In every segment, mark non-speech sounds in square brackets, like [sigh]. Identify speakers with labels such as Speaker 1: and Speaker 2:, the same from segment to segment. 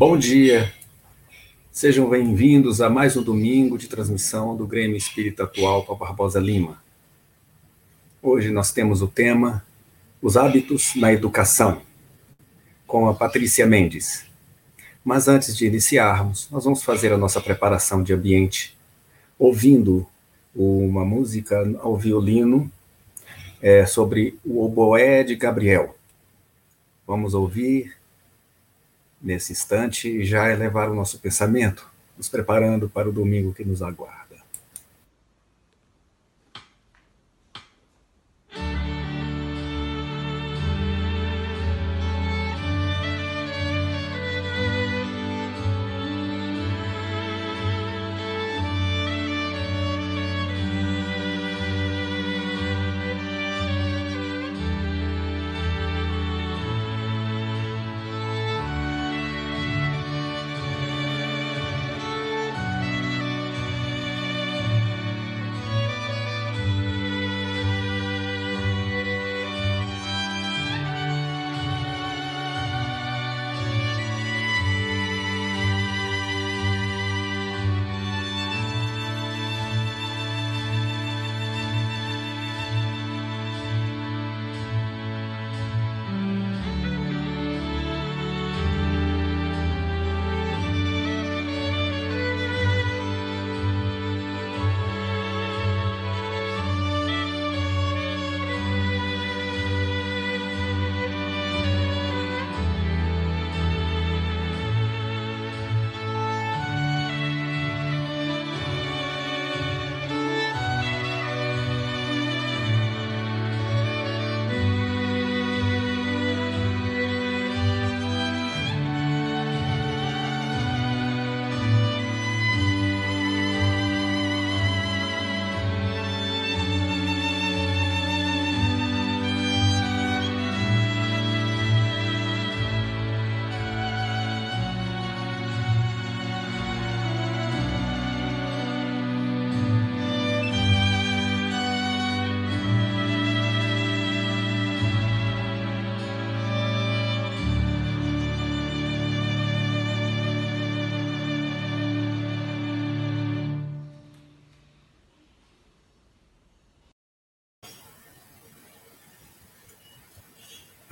Speaker 1: Bom dia, sejam bem-vindos a mais um domingo de transmissão do Grêmio Espírita Atual para Barbosa Lima. Hoje nós temos o tema Os Hábitos na Educação, com a Patrícia Mendes. Mas antes de iniciarmos, nós vamos fazer a nossa preparação de ambiente, ouvindo uma música ao violino é, sobre o oboé de Gabriel. Vamos ouvir nesse instante já elevar o nosso pensamento, nos preparando para o domingo que nos aguarda.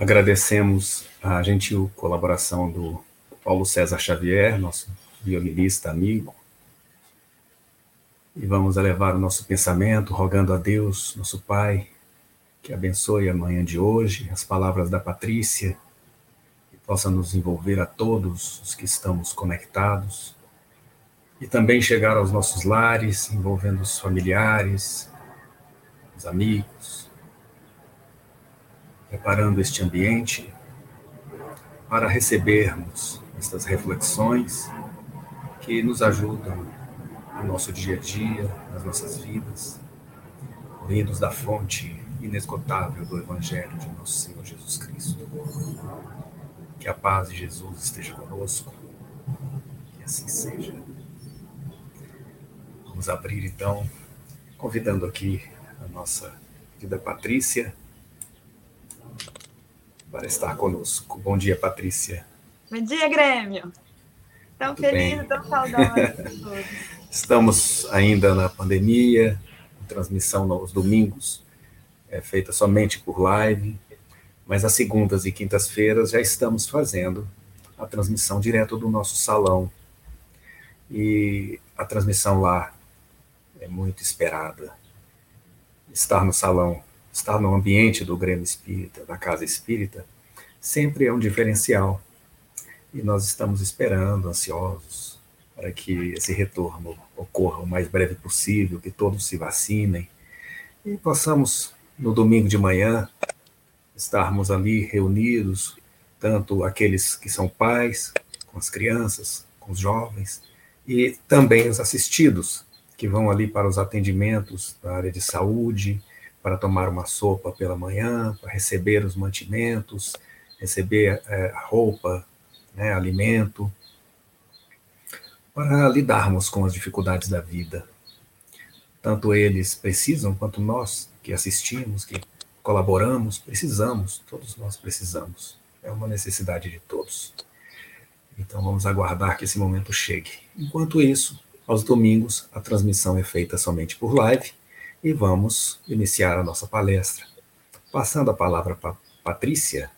Speaker 1: Agradecemos a gentil colaboração do Paulo César Xavier, nosso violinista amigo. E vamos elevar o nosso pensamento, rogando a Deus, nosso Pai, que abençoe a manhã de hoje, as palavras da Patrícia, que possa nos envolver a todos os que estamos conectados, e também chegar aos nossos lares, envolvendo os familiares, os amigos, preparando este ambiente para recebermos estas reflexões que nos ajudam no nosso dia a dia, nas nossas vidas, vindos da fonte inesgotável do Evangelho de nosso Senhor Jesus Cristo. Que a paz de Jesus esteja conosco, que assim seja. Vamos abrir então, convidando aqui a nossa querida Patrícia para estar conosco. Bom dia, Patrícia.
Speaker 2: Bom dia, Grêmio. Tão Muito feliz, bem. tão saudosa. [laughs]
Speaker 1: Estamos ainda na pandemia, transmissão nos domingos é feita somente por live, mas às segundas e quintas-feiras já estamos fazendo a transmissão direto do nosso salão. E a transmissão lá é muito esperada. Estar no salão estar no ambiente do Grêmio Espírita, da Casa Espírita, sempre é um diferencial. E nós estamos esperando, ansiosos, para que esse retorno ocorra o mais breve possível, que todos se vacinem e possamos, no domingo de manhã, estarmos ali reunidos, tanto aqueles que são pais, com as crianças, com os jovens, e também os assistidos, que vão ali para os atendimentos da área de saúde, para tomar uma sopa pela manhã, para receber os mantimentos, receber é, roupa, né, alimento, para lidarmos com as dificuldades da vida. Tanto eles precisam, quanto nós que assistimos, que colaboramos, precisamos, todos nós precisamos. É uma necessidade de todos. Então vamos aguardar que esse momento chegue. Enquanto isso, aos domingos a transmissão é feita somente por live e vamos iniciar a nossa palestra. Passando a palavra para Patrícia,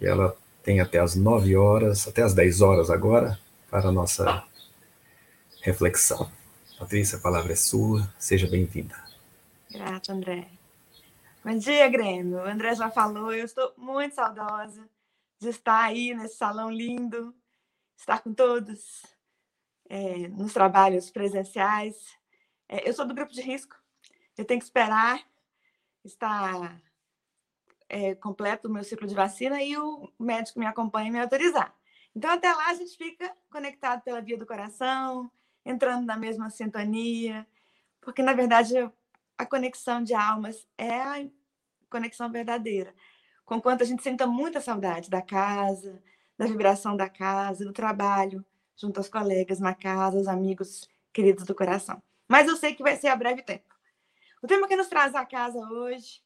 Speaker 1: ela tem até as 9 horas, até as 10 horas agora, para a nossa reflexão. Patrícia, a palavra é sua, seja bem-vinda.
Speaker 2: Grata, André. Bom dia, Grêmio. O André já falou, eu estou muito saudosa de estar aí nesse salão lindo, estar com todos é, nos trabalhos presenciais. É, eu sou do grupo de risco, eu tenho que esperar estar é, completo o meu ciclo de vacina e o médico me acompanha e me autorizar. Então, até lá, a gente fica conectado pela via do coração, entrando na mesma sintonia, porque, na verdade, a conexão de almas é a conexão verdadeira. Conquanto a gente sinta muita saudade da casa, da vibração da casa, do trabalho, junto aos colegas na casa, os amigos queridos do coração. Mas eu sei que vai ser a breve tempo. O tema que nos traz à casa hoje,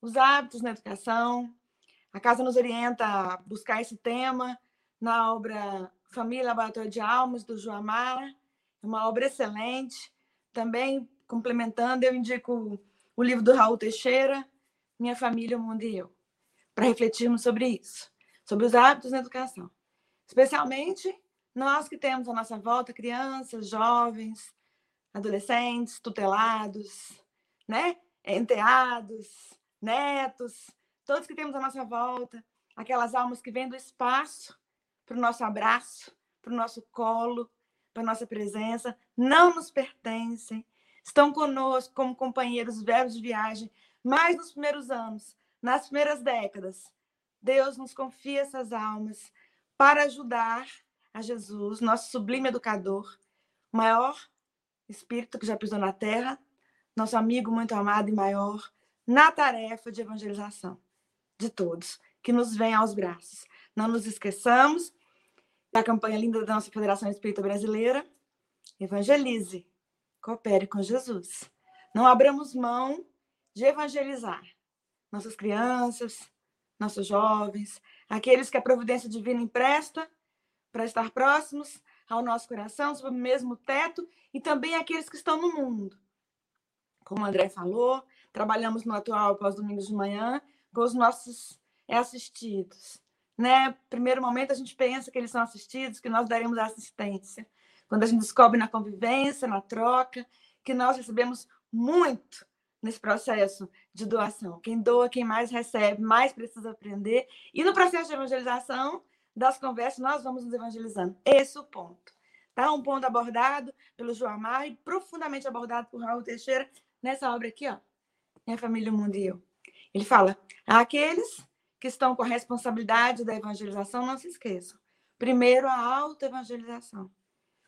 Speaker 2: os hábitos na educação. A casa nos orienta a buscar esse tema na obra Família Laboratório de Almas, do Joamar. É uma obra excelente. Também complementando, eu indico o livro do Raul Teixeira, Minha Família, o Mundo e Eu, para refletirmos sobre isso, sobre os hábitos na educação. Especialmente nós que temos à nossa volta crianças, jovens, adolescentes, tutelados, né? enteados, netos, todos que temos à nossa volta, aquelas almas que vêm do espaço para o nosso abraço, para o nosso colo, para a nossa presença, não nos pertencem, estão conosco como companheiros velhos de viagem, mais nos primeiros anos, nas primeiras décadas. Deus nos confia essas almas para ajudar a Jesus, nosso sublime educador, maior espírito que já pisou na terra, nosso amigo muito amado e maior, na tarefa de evangelização de todos que nos vem aos braços. Não nos esqueçamos da campanha linda da nossa Federação Espírita Brasileira. Evangelize, coopere com Jesus. Não abramos mão de evangelizar nossas crianças, nossos jovens, aqueles que a providência divina empresta para estar próximos ao nosso coração, sob o mesmo teto, e também aqueles que estão no mundo. Como o André falou, trabalhamos no atual pós domingos de manhã com os nossos assistidos. Né? Primeiro momento a gente pensa que eles são assistidos, que nós daremos assistência. Quando a gente descobre na convivência, na troca, que nós recebemos muito nesse processo de doação. Quem doa, quem mais recebe, mais precisa aprender. E no processo de evangelização, das conversas, nós vamos nos evangelizando. Esse é o ponto. Tá? Um ponto abordado pelo João Amar e profundamente abordado por Raul Teixeira nessa obra aqui, ó. Minha família, o mundo e eu. Ele fala: aqueles que estão com a responsabilidade da evangelização, não se esqueçam. Primeiro, a autoevangelização.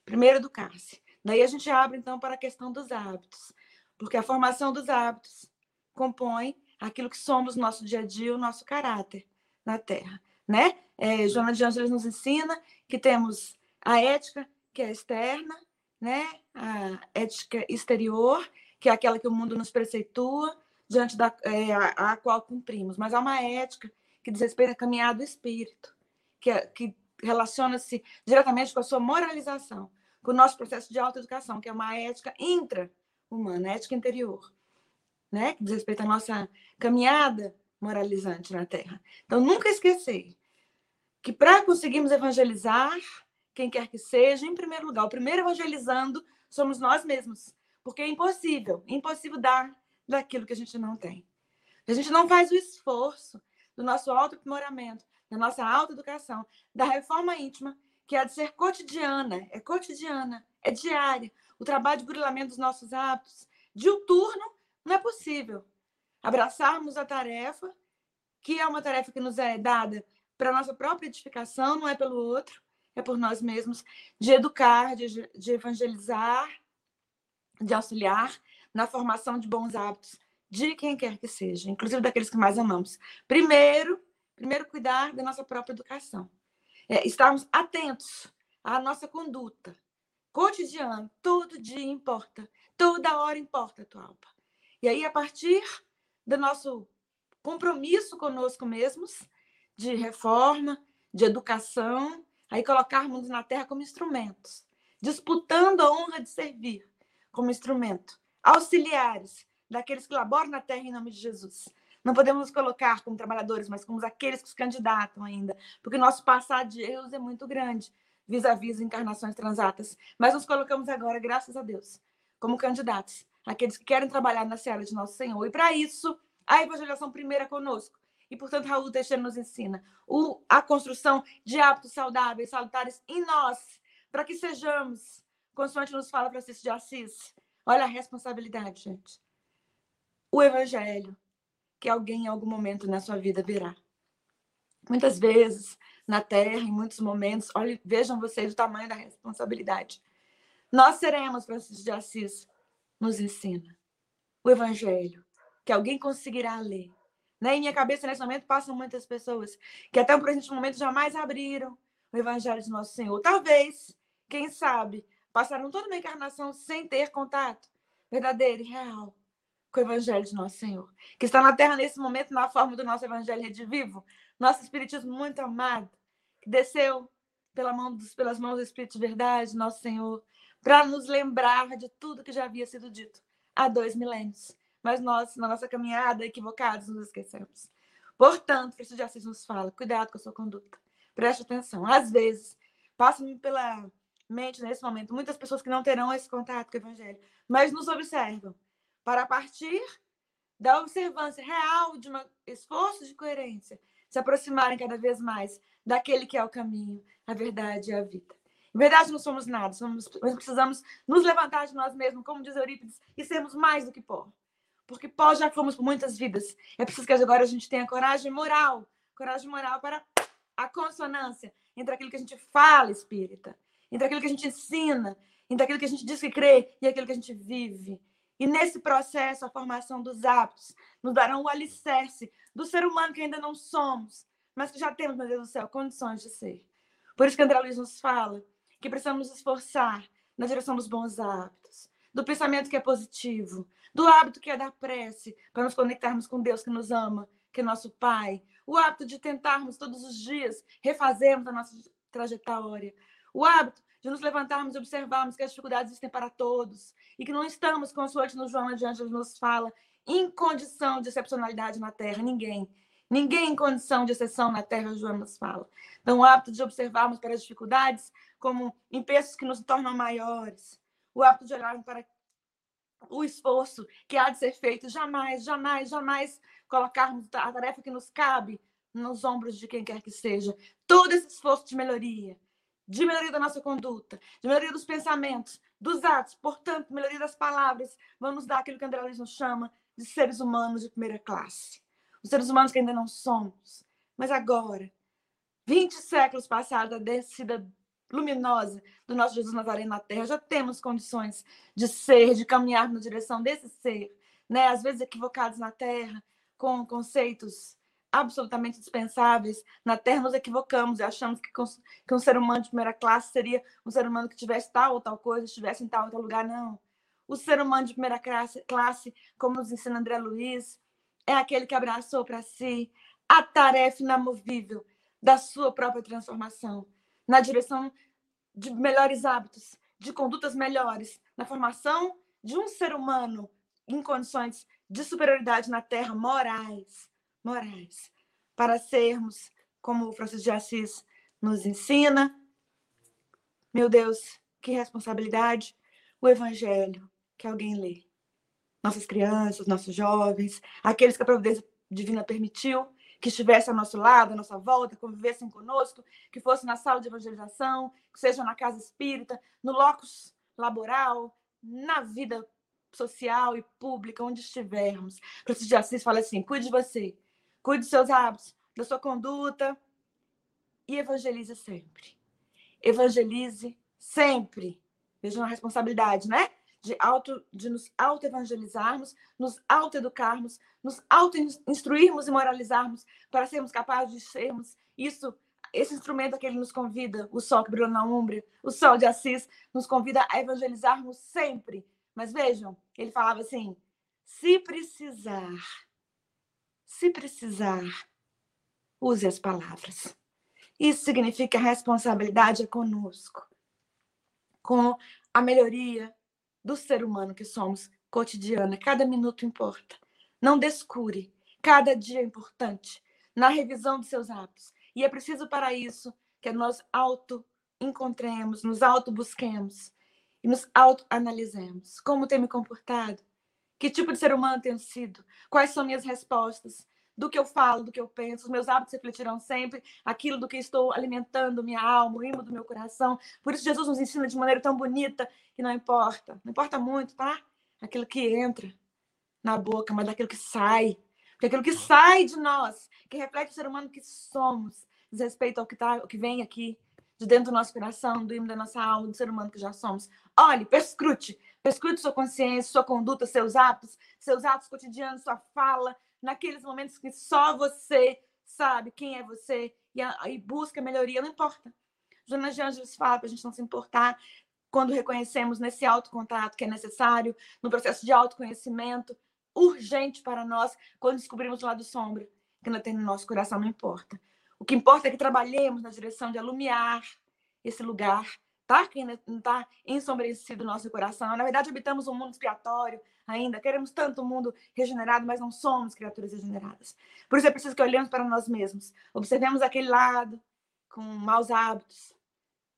Speaker 2: Primeiro, educar-se. Daí a gente abre, então, para a questão dos hábitos. Porque a formação dos hábitos compõe aquilo que somos no nosso dia a dia, o nosso caráter na Terra. Né? É, Joana de Ângeles nos ensina que temos a ética, que é externa, né? a ética exterior, que é aquela que o mundo nos preceitua, diante da é, a, a, qual cumprimos, mas há uma ética que diz respeito à caminhada do espírito, que, é, que relaciona-se diretamente com a sua moralização, com o nosso processo de autoeducação, que é uma ética intra-humana, ética interior, né? que diz respeito à nossa caminhada moralizante na Terra. Então, nunca esquecer que para conseguirmos evangelizar quem quer que seja, em primeiro lugar, o primeiro evangelizando somos nós mesmos, porque é impossível, impossível dar daquilo que a gente não tem. A gente não faz o esforço do nosso auto-aprimoramento, da nossa autoeducação, da reforma íntima, que é de ser cotidiana, é cotidiana, é diária. O trabalho de burilamento dos nossos hábitos, diuturno, não é possível. Abraçarmos a tarefa, que é uma tarefa que nos é dada para nossa própria edificação, não é pelo outro, é por nós mesmos, de educar, de, de evangelizar, de auxiliar na formação de bons hábitos de quem quer que seja, inclusive daqueles que mais amamos. Primeiro, primeiro cuidar da nossa própria educação. É, estarmos atentos à nossa conduta cotidiana, todo dia importa, toda hora importa, tua alma. E aí, a partir do nosso compromisso conosco mesmos, de reforma, de educação, aí colocarmos na terra como instrumentos, disputando a honra de servir como instrumento, auxiliares daqueles que laboram na terra em nome de Jesus. Não podemos nos colocar como trabalhadores, mas como aqueles que se candidatam ainda, porque nosso passado de erros é muito grande, vis-à-vis -vis encarnações transatas. Mas nos colocamos agora, graças a Deus, como candidatos, aqueles que querem trabalhar na seara de nosso Senhor. E para isso, a evangelização primeira conosco. E, portanto, Raul Teixeira nos ensina o, a construção de hábitos saudáveis, salutares em nós, para que sejamos, consoante nos fala Francisco de Assis. Olha a responsabilidade, gente. O evangelho que alguém em algum momento na sua vida verá. Muitas vezes, na Terra, em muitos momentos, olha, vejam vocês o tamanho da responsabilidade. Nós seremos, Francisco de Assis nos ensina, o Evangelho, que alguém conseguirá ler. Né? Em minha cabeça, nesse momento, passam muitas pessoas que até o presente momento jamais abriram o Evangelho de Nosso Senhor. Talvez, quem sabe, passaram toda uma encarnação sem ter contato verdadeiro e real com o Evangelho de Nosso Senhor, que está na Terra nesse momento na forma do nosso Evangelho redivivo, nosso Espiritismo muito amado, que desceu pela mão dos, pelas mãos do Espírito de Verdade, Nosso Senhor, para nos lembrar de tudo que já havia sido dito há dois milênios. Mas nós, na nossa caminhada, equivocados, nos esquecemos. Portanto, Cristo de Assis nos fala: cuidado com a sua conduta. Preste atenção. Às vezes, passam pela mente nesse momento muitas pessoas que não terão esse contato com o Evangelho, mas nos observam para partir da observância real de um esforço de coerência, se aproximarem cada vez mais daquele que é o caminho, a verdade e a vida. Em verdade, não somos nada, somos, nós precisamos nos levantar de nós mesmos, como diz Eurípides, e sermos mais do que pó. Porque pó já fomos por muitas vidas. É preciso que agora a gente tenha coragem moral coragem moral para a consonância entre aquilo que a gente fala espírita, entre aquilo que a gente ensina, entre aquilo que a gente diz que crê e aquilo que a gente vive. E nesse processo, a formação dos hábitos nos darão o alicerce do ser humano que ainda não somos, mas que já temos, meu Deus do céu, condições de ser. Por isso que André Luiz nos fala que precisamos nos esforçar na direção dos bons hábitos, do pensamento que é positivo, do hábito que é da prece, para nos conectarmos com Deus que nos ama, que é nosso Pai, o hábito de tentarmos todos os dias refazermos a nossa trajetória, o hábito de nos levantarmos e observarmos que as dificuldades existem para todos e que não estamos, consoante no João adiante nos fala, em condição de excepcionalidade na Terra, ninguém. Ninguém em condição de exceção na Terra, João nos fala. Então, o hábito de observarmos para as dificuldades como empenhos que nos tornam maiores. O hábito de olhar para o esforço que há de ser feito. Jamais, jamais, jamais colocarmos a tarefa que nos cabe nos ombros de quem quer que seja. Todo esse esforço de melhoria, de melhoria da nossa conduta, de melhoria dos pensamentos, dos atos, portanto, melhoria das palavras, vamos dar aquilo que André Luiz nos chama de seres humanos de primeira classe. Os seres humanos que ainda não somos. Mas agora, 20 séculos passados, a descida luminosa do nosso Jesus Nazareno na Terra, já temos condições de ser, de caminhar na direção desse ser, né? Às vezes equivocados na Terra, com conceitos absolutamente dispensáveis. Na Terra nos equivocamos e achamos que, que um ser humano de primeira classe seria um ser humano que tivesse tal ou tal coisa, estivesse em tal ou tal lugar. Não. O ser humano de primeira classe, classe como nos ensina André Luiz, é aquele que abraçou para si a tarefa inamovível da sua própria transformação na direção de melhores hábitos, de condutas melhores, na formação de um ser humano em condições de superioridade na Terra, morais, morais, para sermos, como o Francisco de Assis nos ensina, meu Deus, que responsabilidade, o Evangelho que alguém lê. Nossas crianças, nossos jovens, aqueles que a providência divina permitiu que estivesse ao nosso lado, à nossa volta, convivessem conosco, que fosse na sala de evangelização, que seja na casa espírita, no locus laboral, na vida social e pública, onde estivermos. Francisco de Assis fala assim: cuide de você, cuide dos seus hábitos, da sua conduta e evangelize sempre. Evangelize sempre. Vejam a responsabilidade, né? De, auto, de nos auto-evangelizarmos, nos auto-educarmos, nos auto-instruirmos e moralizarmos para sermos capazes de sermos isso, esse instrumento que ele nos convida, o sol que brilha na Umbria, o sol de Assis, nos convida a evangelizarmos sempre. Mas vejam, ele falava assim: se precisar, se precisar, use as palavras. Isso significa a responsabilidade é conosco, com a melhoria do ser humano que somos cotidiana. Cada minuto importa. Não descure. Cada dia é importante na revisão dos seus hábitos. E é preciso para isso que nós auto encontremos, nos auto busquemos e nos auto analisemos. Como tenho me comportado? Que tipo de ser humano tenho sido? Quais são minhas respostas? Do que eu falo, do que eu penso, os meus hábitos refletirão sempre aquilo do que estou alimentando minha alma, o imo do meu coração. Por isso, Jesus nos ensina de maneira tão bonita que não importa, não importa muito, tá? Aquilo que entra na boca, mas daquilo que sai. Porque aquilo que sai de nós, que reflete o ser humano que somos, diz respeito ao que, tá, ao que vem aqui, de dentro do nosso coração, do imo da nossa alma, do ser humano que já somos. Olhe, perscrute, perscrute sua consciência, sua conduta, seus atos, seus atos cotidianos, sua fala, naqueles momentos que só você sabe quem é você e, a, e busca melhoria, não importa. Jonas de Angeles fala para a gente não se importar quando reconhecemos nesse autocontato que é necessário, no processo de autoconhecimento, urgente para nós, quando descobrimos o lado sombra que não tem no nosso coração, não importa. O que importa é que trabalhemos na direção de alumiar esse lugar, tá? Que ainda não está ensombrecido o nosso coração. Na verdade, habitamos um mundo expiatório ainda. Queremos tanto um mundo regenerado, mas não somos criaturas regeneradas. Por isso é preciso que olhemos para nós mesmos. Observemos aquele lado com maus hábitos,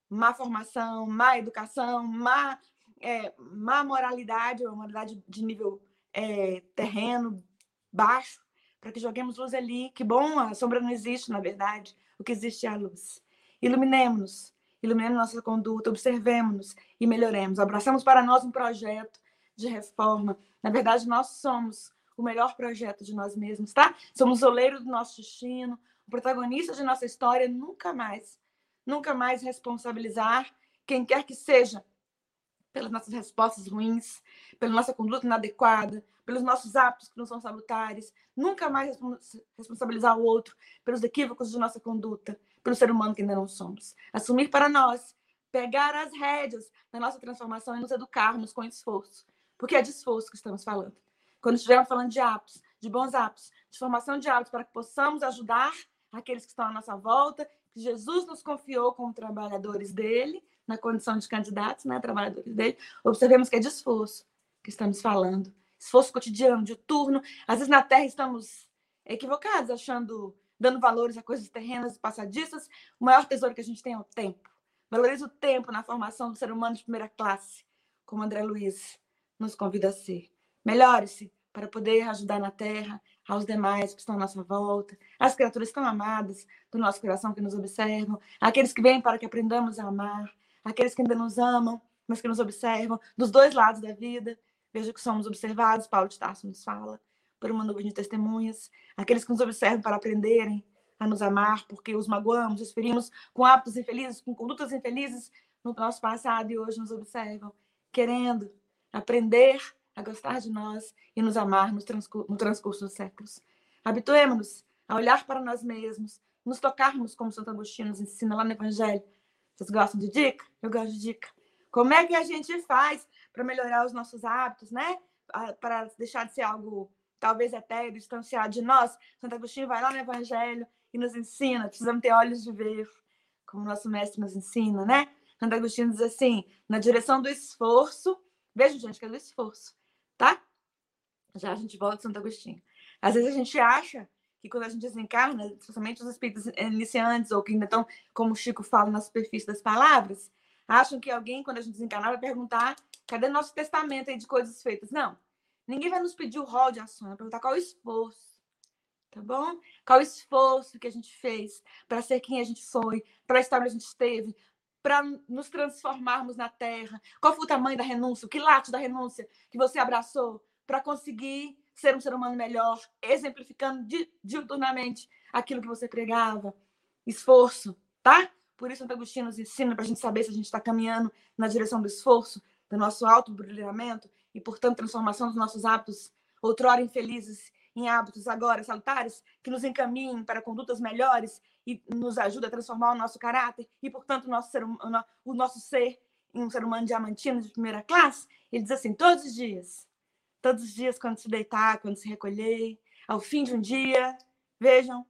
Speaker 2: má formação, má educação, má, é, má moralidade, ou moralidade de nível é, terreno, baixo para que joguemos luz ali. Que bom, a sombra não existe, na verdade. O que existe é a luz. Iluminemos-nos, iluminemos nossa conduta, observemos-nos e melhoremos. Abraçamos para nós um projeto de reforma. Na verdade, nós somos o melhor projeto de nós mesmos, tá? Somos o oleiro do nosso destino, o protagonista de nossa história. Nunca mais, nunca mais responsabilizar quem quer que seja pelas nossas respostas ruins, pela nossa conduta inadequada, pelos nossos hábitos que não são salutares, nunca mais responsabilizar o outro pelos equívocos de nossa conduta, pelo ser humano que ainda não somos. Assumir para nós, pegar as rédeas da nossa transformação e nos educarmos com esforço, porque é esforço que estamos falando. Quando estivermos falando de hábitos, de bons hábitos, de formação de hábitos, para que possamos ajudar aqueles que estão à nossa volta, que Jesus nos confiou como trabalhadores dele, na condição de candidatos, né, trabalhadores dele, observemos que é de esforço que estamos falando esforço cotidiano, de turno. Às vezes na Terra estamos equivocados, achando, dando valores a coisas terrenas e passadiças. O maior tesouro que a gente tem é o tempo. Valorize o tempo na formação do ser humano de primeira classe, como André Luiz nos convida a ser. Melhore-se para poder ajudar na Terra aos demais que estão à nossa volta, as criaturas tão amadas do nosso coração que nos observam, aqueles que vêm para que aprendamos a amar, aqueles que ainda nos amam, mas que nos observam, dos dois lados da vida. Veja que somos observados, Paulo de Tarso nos fala, por uma nuvem de testemunhas, aqueles que nos observam para aprenderem a nos amar, porque os magoamos, os ferimos com hábitos infelizes, com condutas infelizes no nosso passado e hoje nos observam, querendo aprender a gostar de nós e nos amar no transcurso, no transcurso dos séculos. Habituemos-nos a olhar para nós mesmos, nos tocarmos como Santo Agostinho nos ensina lá no Evangelho. Vocês gostam de dica? Eu gosto de dica. Como é que a gente faz para melhorar os nossos hábitos, né? Para deixar de ser algo talvez etéreo, distanciado de nós. Santo Agostinho vai lá no Evangelho e nos ensina, precisamos ter olhos de ver, como nosso mestre nos ensina, né? Santo Agostinho diz assim, na direção do esforço, veja, gente, que é do esforço, tá? Já a gente volta a Santo Agostinho. Às vezes a gente acha que quando a gente desencarna, especialmente os espíritos iniciantes, ou que ainda estão, como o Chico fala, na superfície das palavras, acham que alguém, quando a gente desencarnar, vai perguntar cadê nosso testamento aí de coisas feitas? Não. Ninguém vai nos pedir o rol de ações, vai perguntar qual o esforço, tá bom? Qual o esforço que a gente fez para ser quem a gente foi, para estar onde a gente esteve, para nos transformarmos na Terra. Qual foi o tamanho da renúncia, o quilate da renúncia que você abraçou para conseguir ser um ser humano melhor, exemplificando diuturnamente aquilo que você pregava. Esforço, tá? Por isso, Santo Agostinho nos ensina para a gente saber se a gente está caminhando na direção do esforço, do nosso auto-brilhamento e, portanto, transformação dos nossos hábitos, outrora infelizes, em hábitos agora salutares, que nos encaminhem para condutas melhores e nos ajuda a transformar o nosso caráter e, portanto, o nosso ser, o nosso ser em um ser humano diamantino de primeira classe. Ele diz assim: todos os dias, todos os dias, quando se deitar, quando se recolher, ao fim de um dia, vejam,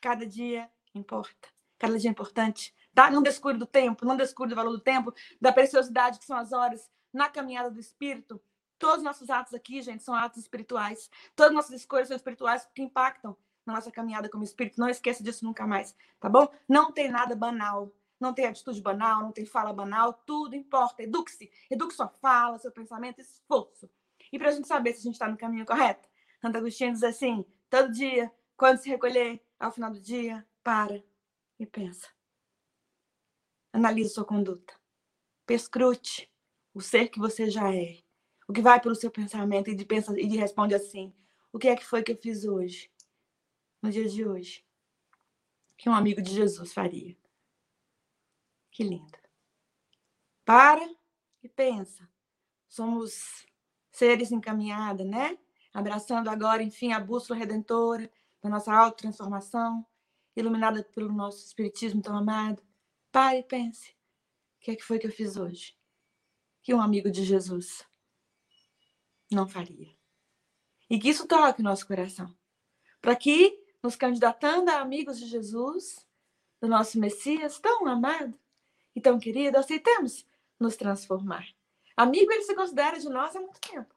Speaker 2: cada dia importa. Cada dia é importante, tá? Não descuide do tempo, não descuide do valor do tempo, da preciosidade que são as horas na caminhada do Espírito. Todos os nossos atos aqui, gente, são atos espirituais. Todas as nossas escolhas são espirituais porque impactam na nossa caminhada como espírito. Não esqueça disso nunca mais, tá bom? Não tem nada banal. Não tem atitude banal, não tem fala banal, tudo importa. Eduque-se. Eduque sua fala, seu pensamento, esforço. E para a gente saber se a gente está no caminho correto, Santo Agostinho diz assim: todo dia, quando se recolher, ao final do dia, para e pensa. Analise sua conduta. Pescrute o ser que você já é. O que vai pelo seu pensamento e de pensa e de responde assim: o que é que foi que eu fiz hoje? No dia de hoje. Que um amigo de Jesus faria. Que lindo. Para e pensa. Somos seres encaminhados, né? Abraçando agora, enfim, a bússola redentora da nossa autotransformação, iluminada pelo nosso espiritismo tão amado. Pare e pense. O que é que foi que eu fiz hoje? Que um amigo de Jesus não faria. E que isso toque o nosso coração. Para que, nos candidatando a amigos de Jesus, do nosso Messias tão amado e tão querido, aceitemos nos transformar. Amigo, ele se considera de nós há muito tempo.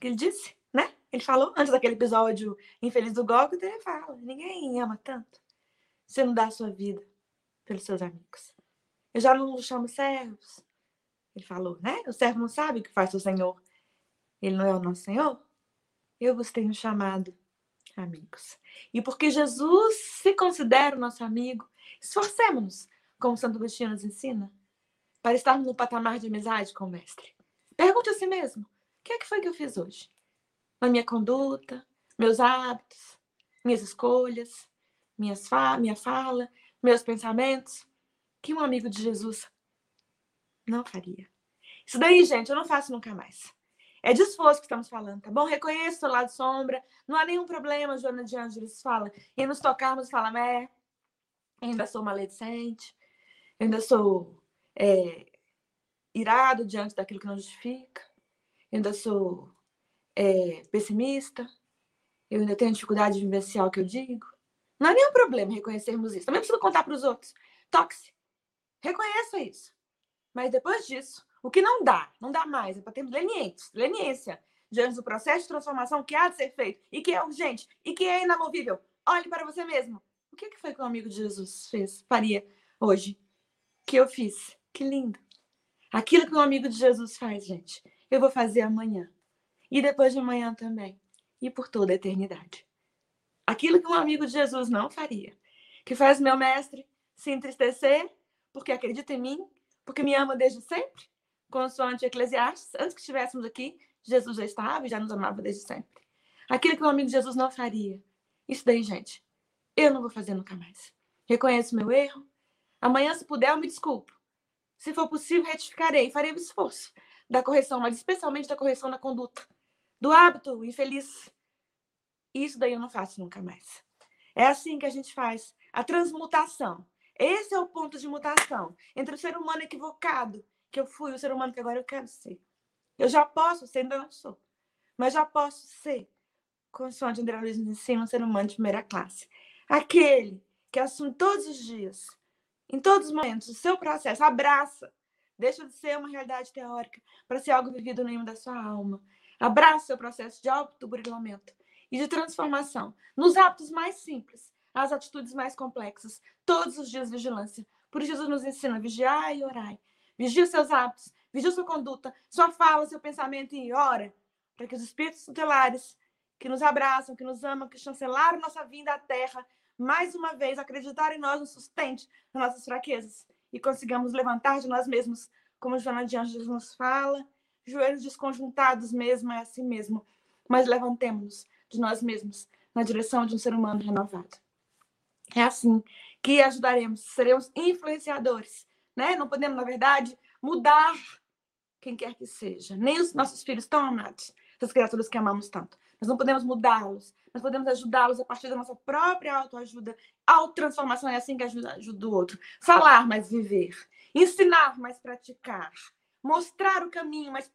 Speaker 2: Ele disse, né? Ele falou antes daquele episódio infeliz do Gólgota, ele fala: ninguém ama tanto. Você não dá a sua vida pelos seus amigos. Eu já não chamo servos. Ele falou, né? O servo não sabe o que faz o Senhor. Ele não é o nosso Senhor. Eu vos tenho chamado amigos. E porque Jesus se considera o nosso amigo, esforcemos-nos, como Santo Agostinho nos ensina, para estarmos no patamar de amizade com o Mestre. Pergunte a si mesmo: o que é que foi que eu fiz hoje? na minha conduta, meus hábitos, minhas escolhas, minhas fa minha fala, meus pensamentos, que um amigo de Jesus não faria. Isso daí, gente, eu não faço nunca mais. É de esforço que estamos falando, tá bom? Reconheço o lado sombra, não há nenhum problema, Joana de Ângeles fala, em nos tocarmos e fala, é, ainda sou maledicente, ainda sou é, irado diante daquilo que não justifica, ainda sou é, pessimista, eu ainda tenho dificuldade de vivenciar o que eu digo. Não há nenhum problema reconhecermos isso. Também preciso contar para os outros. Toque-se. Reconheça isso. Mas depois disso, o que não dá, não dá mais, é para termos leniência, leniência diante do processo de transformação que há de ser feito e que é urgente e que é inamovível. Olhe para você mesmo. O que foi que o amigo de Jesus fez, faria hoje? Que eu fiz? Que lindo. Aquilo que o amigo de Jesus faz, gente, eu vou fazer amanhã e depois de amanhã também, e por toda a eternidade. Aquilo que um amigo de Jesus não faria, que faz meu mestre se entristecer porque acredita em mim, porque me ama desde sempre, consoante Eclesiastes, antes que estivéssemos aqui, Jesus já estava e já nos amava desde sempre. Aquilo que um amigo Jesus não faria. Isso daí, gente, eu não vou fazer nunca mais. Reconheço meu erro. Amanhã, se puder, eu me desculpo. Se for possível, retificarei, farei o esforço da correção, mas especialmente da correção na conduta do hábito infeliz. Isso daí eu não faço nunca mais. É assim que a gente faz a transmutação. Esse é o ponto de mutação entre o ser humano equivocado que eu fui, o ser humano que agora eu quero ser. Eu já posso ser, ainda não sou, mas já posso ser, consoante André Luiz nos ensina, um ser humano de primeira classe. Aquele que assume todos os dias, em todos os momentos, o seu processo, abraça, deixa de ser uma realidade teórica para ser algo vivido no meio da sua alma, Abraça seu processo de autoburilamento e de transformação nos hábitos mais simples, às atitudes mais complexas. Todos os dias, vigilância. Por isso, Jesus nos ensina: vigiar e orar. Vigia seus hábitos, vigia sua conduta, sua fala, seu pensamento e ora, para que os espíritos tutelares que nos abraçam, que nos amam, que chancelaram nossa vinda à Terra, mais uma vez acreditar em nós, nos sustente nas nossas fraquezas e consigamos levantar de nós mesmos, como Joana de Anjos nos fala, joelhos desconjuntados mesmo, é assim mesmo. Mas levantemos-nos de nós mesmos na direção de um ser humano renovado. É assim que ajudaremos, seremos influenciadores, né? Não podemos, na verdade, mudar quem quer que seja, nem os nossos filhos tão amados, essas criaturas que amamos tanto. Nós não podemos mudá-los, nós podemos ajudá-los a partir da nossa própria autoajuda. Autotransformação é assim que ajuda, ajuda o outro. Falar, mas viver. Ensinar, mas praticar mostrar o caminho, mas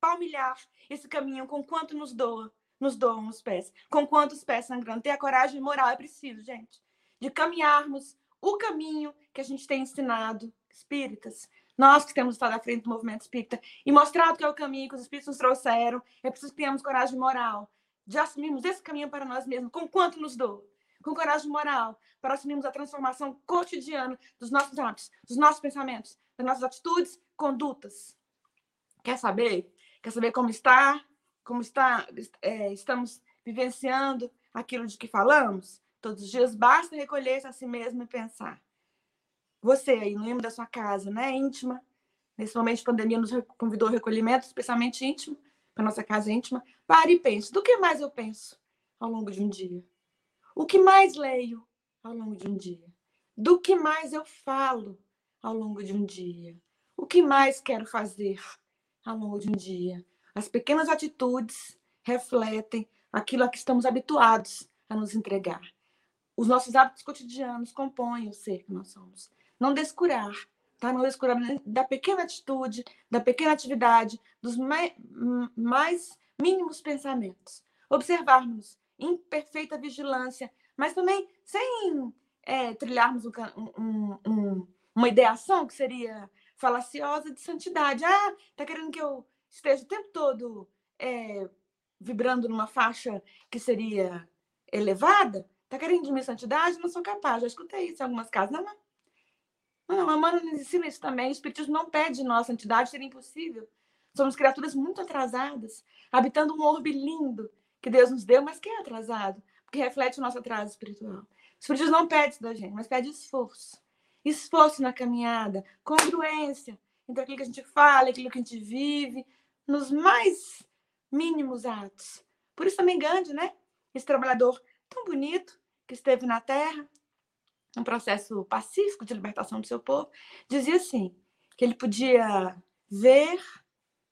Speaker 2: palmilhar esse caminho com quanto nos doa, nos doam os pés, com quantos pés sangrando. Ter a coragem moral é preciso, gente, de caminharmos o caminho que a gente tem ensinado, espíritas, nós que temos estado à frente do movimento espírita e mostrado que é o caminho que os espíritos nos trouxeram, é preciso que tenhamos coragem moral de assumirmos esse caminho para nós mesmos, com quanto nos dou, com coragem moral, para assumirmos a transformação cotidiana dos nossos hábitos, dos nossos pensamentos, das nossas atitudes, condutas. Quer saber? Quer saber como está? Como está? É, estamos vivenciando aquilo de que falamos? Todos os dias basta recolher-se a si mesmo e pensar. Você aí, no âmbito da sua casa, né, íntima, nesse momento de pandemia nos convidou ao recolhimento, especialmente íntimo, para nossa casa íntima, pare e pense. Do que mais eu penso ao longo de um dia? O que mais leio ao longo de um dia? Do que mais eu falo ao longo de um dia? O que mais quero fazer ao longo de um dia? As pequenas atitudes refletem aquilo a que estamos habituados a nos entregar. Os nossos hábitos cotidianos compõem o ser que nós somos. Não descurar, tá? Não descurar da pequena atitude, da pequena atividade, dos mais, mais mínimos pensamentos. Observarmos em perfeita vigilância, mas também sem é, trilharmos um, um, um, uma ideação que seria falaciosa de santidade. Ah, tá querendo que eu esteja o tempo todo é, vibrando numa faixa que seria elevada? Tá querendo de mim santidade? Não sou capaz. Já escutei isso em algumas casas. Não, não. Não, a Mano nos ensina isso também. O Espiritismo não pede de nós santidade, seria impossível. Somos criaturas muito atrasadas, habitando um orbe lindo que Deus nos deu, mas que é atrasado, porque reflete o nosso atraso espiritual. O Espiritismo não pede isso da gente, mas pede esforço. Esforço na caminhada, congruência entre aquilo que a gente fala, aquilo que a gente vive, nos mais mínimos atos. Por isso também Gandhi, né? Esse trabalhador tão bonito que esteve na Terra, um processo pacífico de libertação do seu povo, dizia assim, que ele podia ver,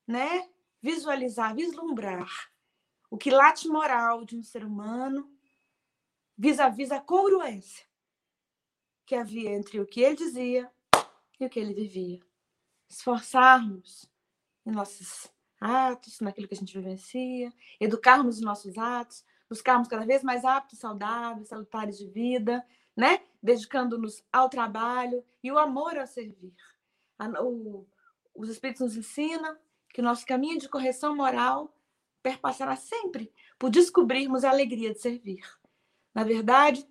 Speaker 2: né, visualizar, vislumbrar o que late moral de um ser humano vis-à-vis a congruência que havia entre o que ele dizia e o que ele vivia. Esforçarmos em nossos atos, naquilo que a gente vivencia, educarmos os nossos atos, buscarmos cada vez mais hábitos saudáveis, salutares de vida, né? Dedicando-nos ao trabalho e o amor ao servir. O, os Espíritos nos ensinam que o nosso caminho de correção moral perpassará sempre por descobrirmos a alegria de servir. Na verdade,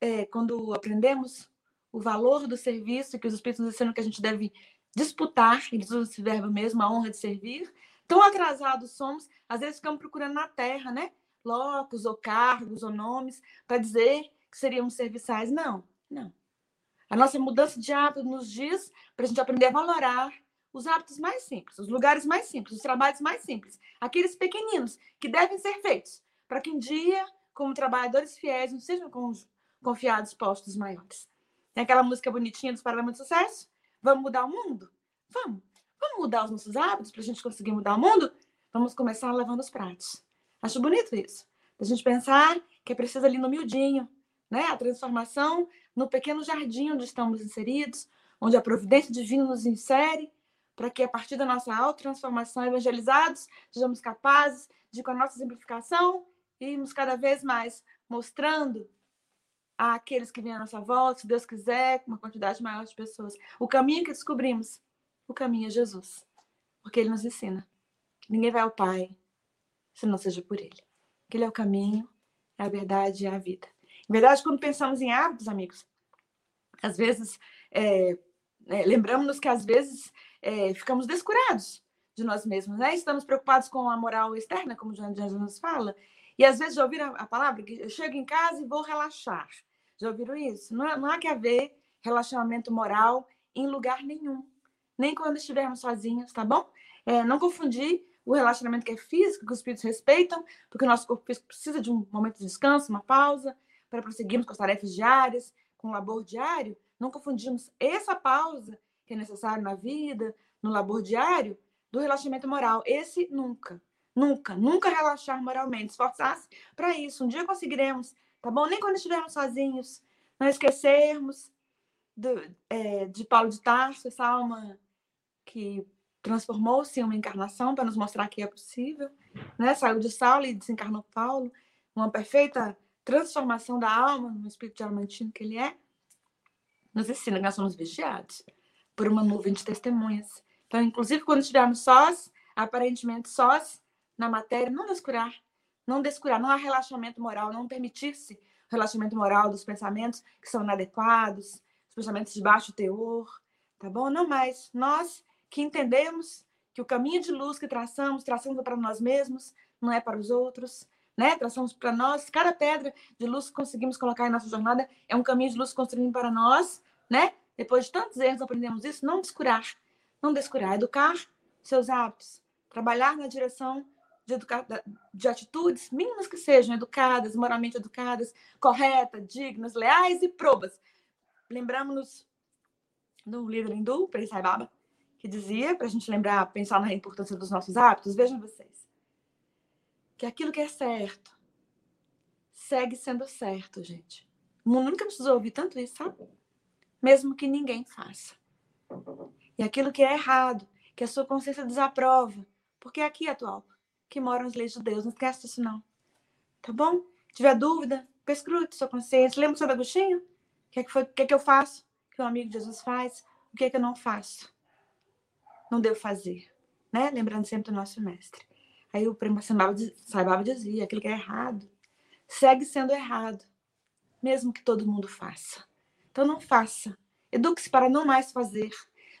Speaker 2: é, quando aprendemos o valor do serviço, que os Espíritos nos ensinam que a gente deve disputar, eles usam esse verbo mesmo, a honra de servir, tão atrasados somos, às vezes ficamos procurando na terra, né? Locos ou cargos ou nomes para dizer que seríamos serviçais. Não, não. A nossa mudança de hábito nos diz para a gente aprender a valorar os hábitos mais simples, os lugares mais simples, os trabalhos mais simples, aqueles pequeninos que devem ser feitos para que um dia, como trabalhadores fiéis, não sejam confiados postos maiores. Tem aquela música bonitinha dos de Sucesso? Vamos mudar o mundo? Vamos. Vamos mudar os nossos hábitos para a gente conseguir mudar o mundo? Vamos começar lavando os pratos. Acho bonito isso. A gente pensar que é preciso ali no miudinho, né? A transformação no pequeno jardim onde estamos inseridos, onde a providência divina nos insere, para que a partir da nossa autotransformação, evangelizados, sejamos capazes de, com a nossa simplificação, irmos cada vez mais mostrando àqueles que vêm à nossa volta, se Deus quiser, uma quantidade maior de pessoas. O caminho que descobrimos, o caminho é Jesus, porque Ele nos ensina. Ninguém vai ao Pai se não seja por Ele. Que Ele é o caminho, é a verdade e é a vida. Em verdade, quando pensamos em hábitos, amigos, às vezes, é, é, lembramos-nos que às vezes é, ficamos descurados de nós mesmos, né? Estamos preocupados com a moral externa, como João Jesus nos fala, e às vezes já ouviram a palavra que eu chego em casa e vou relaxar. Já ouviram isso? Não, não há que haver relaxamento moral em lugar nenhum, nem quando estivermos sozinhos, tá bom? É, não confundir o relacionamento que é físico, que os espíritos respeitam, porque o nosso corpo físico precisa de um momento de descanso, uma pausa, para prosseguirmos com as tarefas diárias, com o labor diário, não confundimos essa pausa que é necessária na vida, no labor diário, do relaxamento moral. Esse nunca, nunca, nunca relaxar moralmente. Esforçar-se para isso. Um dia conseguiremos, tá bom? Nem quando estivermos sozinhos, não esquecermos do, é, de Paulo de Tarso, essa alma que transformou-se em uma encarnação para nos mostrar que é possível, né? Saiu de Saulo e desencarnou Paulo, uma perfeita transformação da alma no espírito diamantino que ele é, nos ensina que nós somos vigiados por uma nuvem de testemunhas. Então, inclusive, quando estivermos sós, aparentemente sós, na matéria, não descurar, não descurar, não há relaxamento moral, não permitir-se relaxamento moral dos pensamentos que são inadequados, os pensamentos de baixo teor, tá bom? Não mais. Nós que entendemos que o caminho de luz que traçamos, traçamos para nós mesmos, não é para os outros, né? Traçamos para nós, cada pedra de luz que conseguimos colocar em nossa jornada é um caminho de luz construindo para nós, né? Depois de tantos erros aprendemos isso, não descurar, não descurar, educar seus hábitos, trabalhar na direção de, educar, de atitudes mínimas que sejam educadas, moralmente educadas, corretas, dignas, leais e probas. Lembramos-nos do líder hindu, Sai Baba, que dizia, para a gente lembrar, pensar na importância dos nossos hábitos, vejam vocês, que aquilo que é certo segue sendo certo, gente. O mundo nunca precisou ouvir tanto isso, sabe? Mesmo que ninguém faça. E aquilo que é errado, que a sua consciência desaprova, porque é aqui atual que moram as leis de Deus. Não esquece disso, não. Tá bom? Se tiver dúvida, pescrute sua consciência. Lembra do Santo Agostinho? O que é que, o que, é que eu faço? O que o amigo de Jesus faz? O que é que eu não faço? Não devo fazer. Né? Lembrando sempre do nosso mestre. Aí o primo Saibaba dizia: aquilo que é errado segue sendo errado, mesmo que todo mundo faça. Então não faça. Eduque-se para não mais fazer.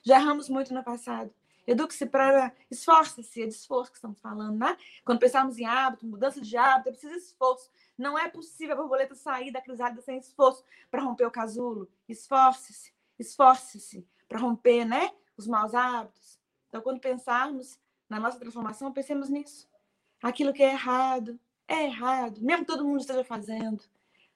Speaker 2: Já erramos muito no passado. Eduque-se para. Esforce-se, é de esforço que estamos falando, né? Quando pensarmos em hábito, mudança de hábito, é preciso esforço. Não é possível a borboleta sair da crisálida sem esforço para romper o casulo. Esforce-se, esforce-se para romper, né? Os maus hábitos. Então, quando pensarmos na nossa transformação, pensemos nisso. Aquilo que é errado, é errado. Mesmo que todo mundo esteja fazendo.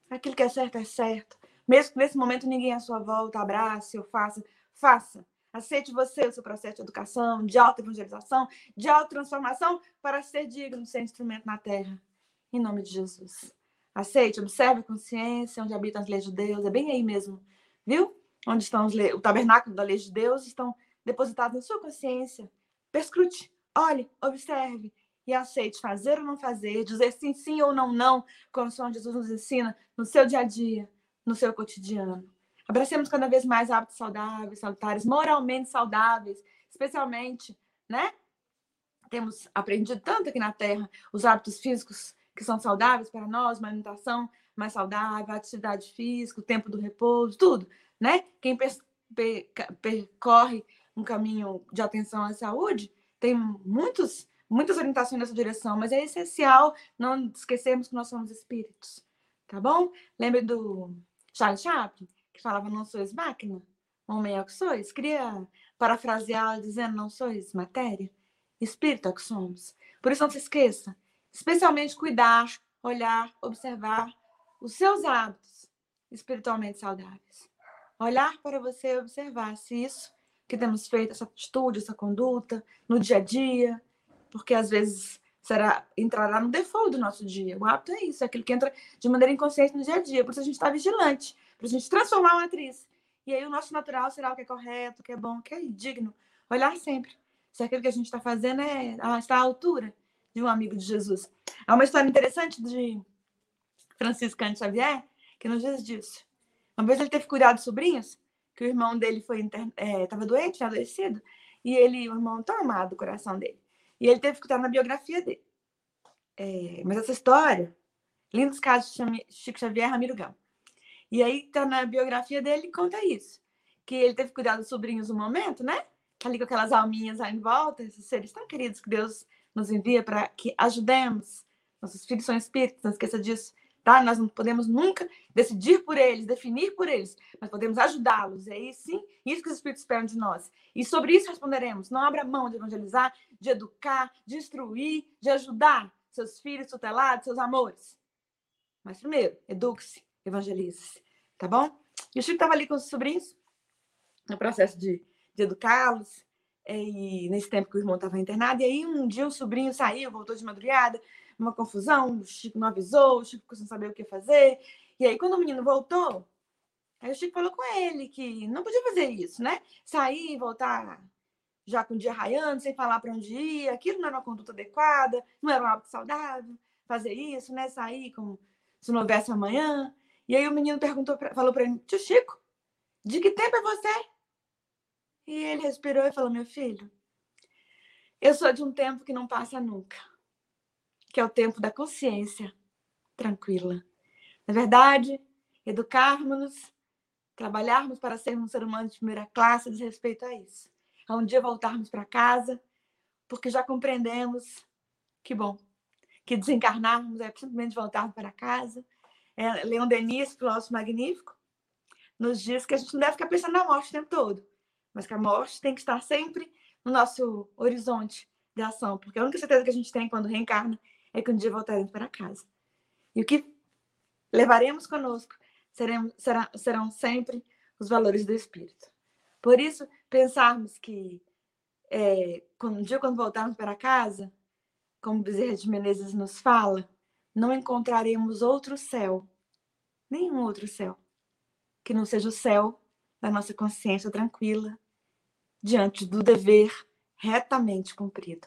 Speaker 2: Aquilo que é certo, é certo. Mesmo que nesse momento ninguém à sua volta abrace ou faça, faça. Aceite você o seu processo de educação, de auto-evangelização, de auto-transformação para ser digno de ser instrumento na terra. Em nome de Jesus. Aceite, observe a consciência, onde habitam as leis de Deus. É bem aí mesmo, viu? Onde estão le... o tabernáculo da lei de Deus estão depositados na sua consciência. Perscrute, olhe, observe e aceite fazer ou não fazer, dizer sim, sim ou não, não, conforme Jesus nos ensina no seu dia a dia, no seu cotidiano. Abracemos cada vez mais hábitos saudáveis, salutares, moralmente saudáveis, especialmente, né? Temos aprendido tanto aqui na Terra os hábitos físicos que são saudáveis para nós, uma alimentação mais saudável, atividade física, o tempo do repouso, tudo, né? Quem percorre um caminho de atenção à saúde tem muitos, muitas orientações nessa direção, mas é essencial não esquecermos que nós somos espíritos, tá bom? Lembre do Charles Chaplin? que falava não sois máquina, homem é o que sois, queria parafrasear dizendo não sois matéria, espírito é o que somos. Por isso não se esqueça, especialmente cuidar, olhar, observar os seus hábitos espiritualmente saudáveis. Olhar para você e observar se isso que temos feito, essa atitude, essa conduta no dia a dia, porque às vezes será entrará no default do nosso dia. O hábito é isso, é aquilo que entra de maneira inconsciente no dia a dia. Por isso a gente está vigilante para a gente transformar uma atriz. E aí o nosso natural será o que é correto, o que é bom, o que é digno. Olhar sempre se aquilo que a gente está fazendo é, ah, está à altura de um amigo de Jesus. Há uma história interessante de Francisco Cândido Xavier que nos diz disso. Uma vez ele teve cuidado de sobrinhos, que o irmão dele foi estava é, doente, adoecido, e ele, o irmão tão amado do coração dele. E ele teve que cuidar na biografia dele. É, mas essa história, lindos casos de Chico Xavier Ramiro Gama. E aí tá na biografia dele conta isso. Que ele teve cuidado dos sobrinhos no momento, né? Ali com aquelas alminhas aí em volta, esses seres tão queridos que Deus nos envia para que ajudemos. Nossos filhos são espíritos, não esqueça disso. Tá? Nós não podemos nunca decidir por eles, definir por eles, mas podemos ajudá-los. E aí sim, isso que os espíritos esperam de nós. E sobre isso responderemos. Não abra mão de evangelizar, de educar, de instruir, de ajudar seus filhos tutelados, seus amores. Mas primeiro, eduque-se, evangelize-se, tá bom? E o Chico estava ali com os sobrinhos, no processo de, de educá-los, e nesse tempo que o irmão estava internado, e aí um dia o sobrinho saiu, voltou de madrugada, uma confusão, o Chico não avisou, o Chico ficou sem saber o que fazer, e aí quando o menino voltou, aí o Chico falou com ele que não podia fazer isso, né? Sair, voltar já com o dia raiando, sem falar para onde ia, aquilo não era uma conduta adequada, não era um hábito saudável, fazer isso, né? Sair com se não houvesse amanhã. E aí o menino perguntou, pra, falou para ele, tio Chico, de que tempo é você? E ele respirou e falou, meu filho, eu sou de um tempo que não passa nunca, que é o tempo da consciência tranquila. Na verdade, educarmos-nos, trabalharmos para sermos um ser humano de primeira classe diz respeito a isso. A um dia voltarmos para casa, porque já compreendemos que bom, que desencarnarmos é simplesmente voltarmos para casa. É, Leon Denis, filósofo magnífico, nos diz que a gente não deve ficar pensando na morte o tempo todo, mas que a morte tem que estar sempre no nosso horizonte de ação, porque a única certeza que a gente tem quando reencarna é que um dia voltaremos para casa. E o que levaremos conosco seremos, será, serão sempre os valores do espírito. Por isso, pensarmos que é, um dia, quando voltarmos para casa, como Bezerra de Menezes nos fala, não encontraremos outro céu, nenhum outro céu, que não seja o céu da nossa consciência tranquila, diante do dever retamente cumprido.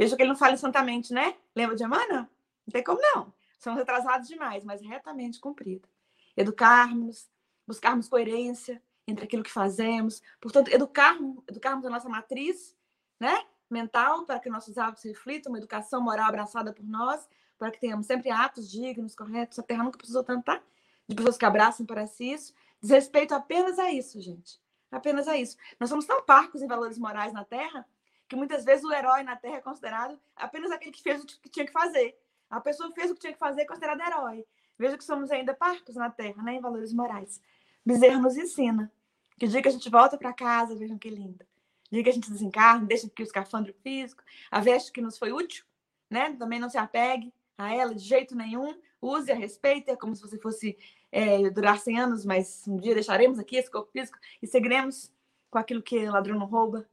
Speaker 2: Veja que ele não fala santamente, né? Lembra de Emmanuel? Não tem como não. Somos atrasados demais, mas retamente cumprido. Educarmos, buscarmos coerência entre aquilo que fazemos. Portanto, educarmos, educarmos a nossa matriz né? mental para que nossos hábitos reflitam uma educação moral abraçada por nós, para que tenhamos sempre atos dignos, corretos. A Terra nunca precisou tanto, tá? De pessoas que abraçam para si isso. Diz respeito apenas a isso, gente. Apenas a isso. Nós somos tão parcos em valores morais na Terra que muitas vezes o herói na Terra é considerado apenas aquele que fez o que tinha que fazer. A pessoa fez o que tinha que fazer, é considerado herói. Veja que somos ainda parcos na Terra, né, em valores morais. Bezerra nos ensina que o dia que a gente volta para casa, vejam que lindo. O dia que a gente desencarna, deixa aqui o escafandro físico, a veste que nos foi útil, né? Também não se apegue a ela de jeito nenhum. Use, a respeite, é como se você fosse é, durar 100 anos, mas um dia deixaremos aqui esse corpo físico e seguiremos com aquilo que ladrão não rouba,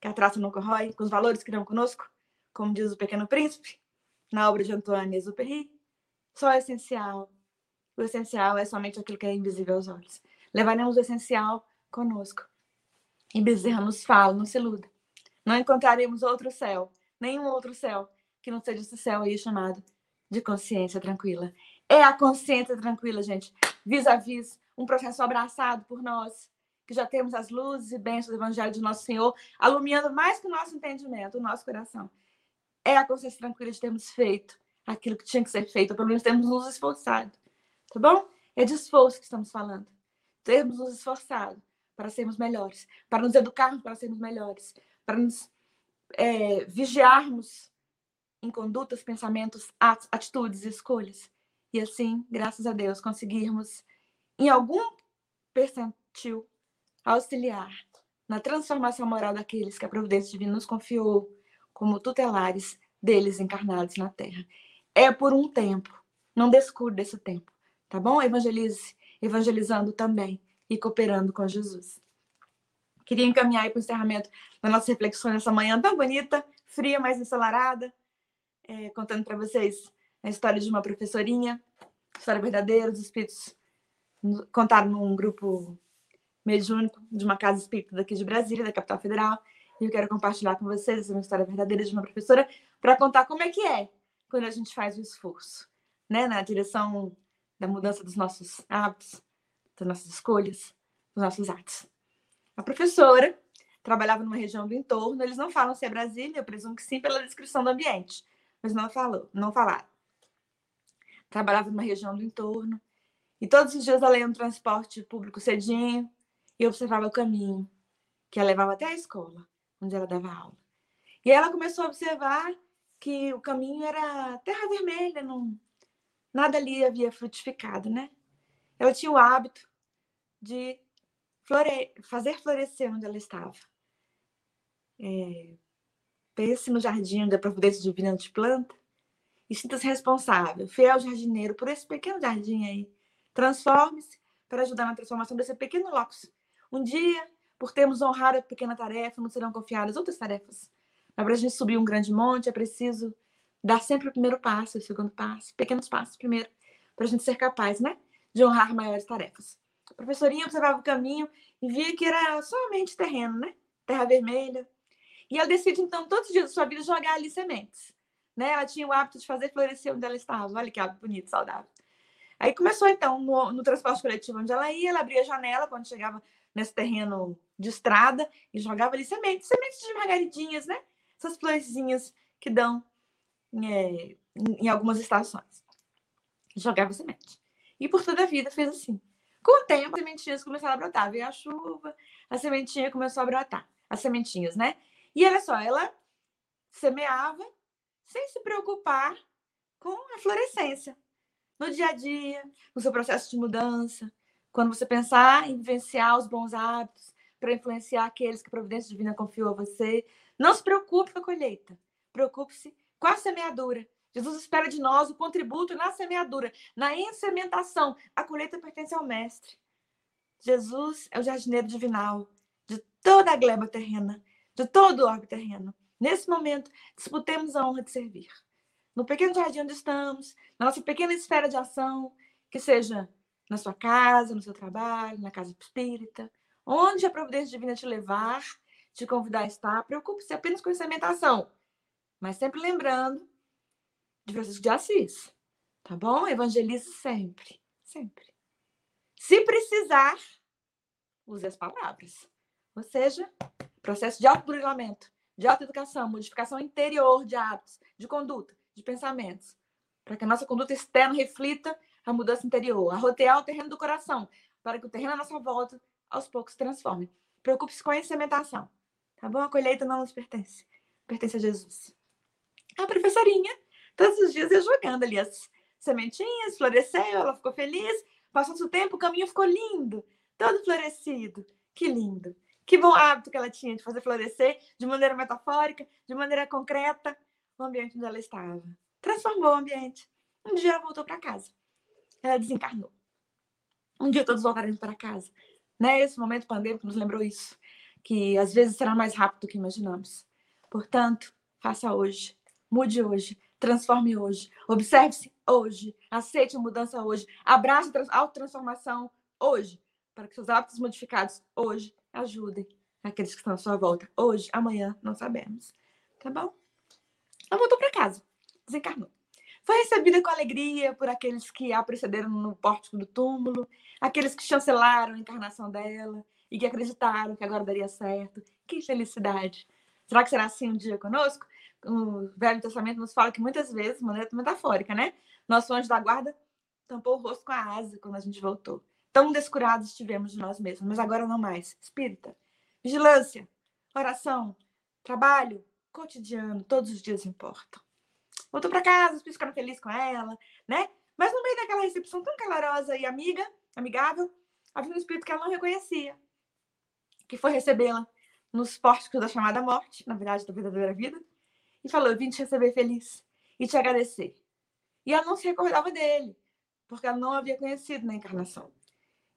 Speaker 2: que a traça não corrói, com os valores que dão conosco, como diz o Pequeno Príncipe, na obra de Antoine Exupéry, só o essencial. O essencial é somente aquilo que é invisível aos olhos. Levaremos o essencial conosco. E Bezerra nos fala, não se iluda. Não encontraremos outro céu, nenhum outro céu, que não seja esse céu aí chamado de consciência tranquila. É a consciência tranquila, gente, vis a vis, um processo abraçado por nós, que já temos as luzes e bênçãos do Evangelho de Nosso Senhor, alumiando mais que o nosso entendimento, o nosso coração. É a consciência tranquila de termos feito aquilo que tinha que ser feito, ou pelo menos termos nos esforçado. Tá bom? É de esforço que estamos falando. Termos nos esforçado para sermos melhores, para nos educarmos para sermos melhores, para nos é, vigiarmos em condutas, pensamentos, atitudes e escolhas. E assim, graças a Deus, conseguirmos, em algum percentil, auxiliar na transformação moral daqueles que a providência divina nos confiou como tutelares deles encarnados na Terra. É por um tempo. Não descure desse tempo, tá bom? Evangelize, evangelizando também e cooperando com Jesus. Queria encaminhar para o encerramento da nossa reflexão nessa manhã tão bonita, fria, mas ensolarada, é, contando para vocês a história de uma professorinha, história verdadeira, os espíritos contaram num grupo mediúnico de uma casa espírita daqui de Brasília, da capital federal, e eu quero compartilhar com vocês uma história verdadeira de uma professora para contar como é que é quando a gente faz o esforço, né, na direção da mudança dos nossos hábitos, das nossas escolhas, dos nossos atos. A professora trabalhava numa região do entorno, eles não falam se é Brasília, eu presumo que sim pela descrição do ambiente, mas não falou, não falaram. Trabalhava numa região do entorno, e todos os dias ela ia no transporte público cedinho e observava o caminho que a levava até a escola onde ela dava aula. E ela começou a observar que o caminho era terra vermelha, não, nada ali havia frutificado, né? Ela tinha o hábito de flore... fazer florescer onde ela estava. É... Pense no jardim da providência divina de planta e sinta-se responsável, fiel jardineiro, por esse pequeno jardim aí. Transforme-se para ajudar na transformação desse pequeno locus. Um dia por termos honrado a pequena tarefa, não serão confiadas outras tarefas. Mas para a gente subir um grande monte, é preciso dar sempre o primeiro passo, o segundo passo, pequenos passos primeiro, para a gente ser capaz, né, de honrar maiores tarefas. A professorinha observava o caminho e via que era somente terreno, né, terra vermelha. E ela decide, então, todos os dias da sua vida, jogar ali sementes. Né? Ela tinha o hábito de fazer florescer onde ela estava. Olha que hábito bonito, saudável. Aí começou, então, no, no transporte coletivo onde ela ia, ela abria a janela quando chegava nesse terreno de estrada e jogava ali sementes, sementes de margaridinhas, né? Essas florzinhas que dão é, em algumas estações. Jogava semente. E por toda a vida fez assim. Com o tempo, as sementinhas começaram a brotar. Veio a chuva, a sementinha começou a brotar. As sementinhas, né? E olha só, ela semeava sem se preocupar com a florescência. No dia a dia, no seu processo de mudança, quando você pensar em vivenciar os bons hábitos para influenciar aqueles que a providência divina confiou a você, não se preocupe com a colheita. Preocupe-se com a semeadura. Jesus espera de nós o contributo na semeadura, na ensementação. A colheita pertence ao Mestre. Jesus é o jardineiro divinal de toda a gleba terrena, de todo o orbe terreno. Nesse momento, disputemos a honra de servir. No pequeno jardim onde estamos, na nossa pequena esfera de ação, que seja na sua casa, no seu trabalho, na casa espírita, onde a providência divina te levar, te convidar a estar, preocupe-se apenas com a alimentação, mas sempre lembrando de Francisco de Assis, tá bom? Evangelize sempre, sempre. Se precisar, use as palavras. Ou seja, processo de autoburilamento, de autoeducação, modificação interior de hábitos, de conduta, de pensamentos, para que a nossa conduta externa reflita a mudança interior, arrotear o terreno do coração, para que o terreno à nossa volta, aos poucos, se transforme. Preocupe-se com a incementação, tá bom? A colheita não nos pertence, pertence a Jesus. A professorinha, todos os dias eu jogando ali as sementinhas, floresceu, ela ficou feliz, passou o tempo, o caminho ficou lindo, todo florescido. Que lindo. Que bom hábito que ela tinha de fazer florescer de maneira metafórica, de maneira concreta, o ambiente onde ela estava. Transformou o ambiente. Um dia ela voltou para casa ela desencarnou. Um dia todos voltaremos para casa. Né? Esse momento pandêmico nos lembrou isso, que às vezes será mais rápido do que imaginamos. Portanto, faça hoje, mude hoje, transforme hoje, observe-se hoje, aceite a mudança hoje, abrace a autotransformação hoje, para que seus hábitos modificados hoje ajudem aqueles que estão à sua volta. Hoje, amanhã, não sabemos. Tá bom? Ela voltou para casa, desencarnou. Foi recebida com alegria por aqueles que a precederam no pórtico do túmulo, aqueles que chancelaram a encarnação dela e que acreditaram que agora daria certo. Que felicidade! Será que será assim um dia conosco? O Velho Testamento nos fala que muitas vezes, maneira metafórica, né? Nosso anjo da guarda tampou o rosto com a asa quando a gente voltou. Tão descurados estivemos de nós mesmos, mas agora não mais. Espírita, vigilância, oração, trabalho, cotidiano, todos os dias importam voltou para casa, os filhos ficaram felizes com ela, né? Mas no meio daquela recepção tão calorosa e amiga, amigável, havia um espírito que ela não reconhecia, que foi recebê-la nos pórticos da chamada morte, na verdade, da verdadeira vida, e falou: Eu vim te receber feliz e te agradecer. E ela não se recordava dele, porque ela não havia conhecido na encarnação.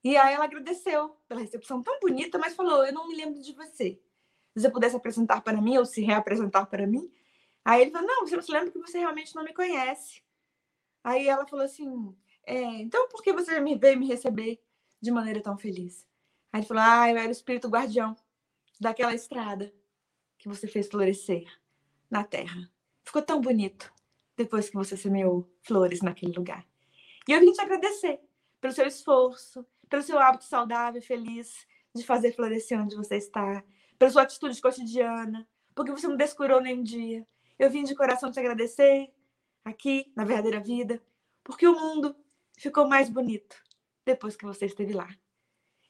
Speaker 2: E aí ela agradeceu pela recepção tão bonita, mas falou: Eu não me lembro de você. Se você pudesse apresentar para mim, ou se reapresentar para mim, Aí ele falou: Não, você lembra que você realmente não me conhece. Aí ela falou assim: é, Então por que você me veio me receber de maneira tão feliz? Aí ele falou: Ah, eu era o espírito guardião daquela estrada que você fez florescer na terra. Ficou tão bonito depois que você semeou flores naquele lugar. E eu vim te agradecer pelo seu esforço, pelo seu hábito saudável e feliz de fazer florescer onde você está, pela sua atitude cotidiana, porque você não descurou nenhum dia, eu vim de coração te agradecer aqui na verdadeira vida, porque o mundo ficou mais bonito depois que você esteve lá.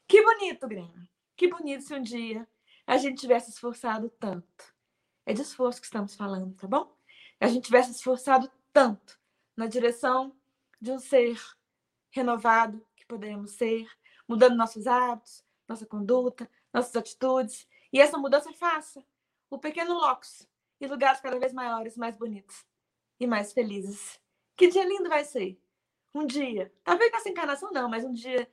Speaker 2: Que bonito, Grêmio. Que bonito se um dia a gente tivesse esforçado tanto. É de esforço que estamos falando, tá bom? A gente tivesse esforçado tanto na direção de um ser renovado que podemos ser, mudando nossos hábitos, nossa conduta, nossas atitudes. E essa mudança faça o pequeno locus e lugares cada vez maiores, mais bonitos e mais felizes. Que dia lindo vai ser! Um dia, talvez nessa encarnação não, mas um dia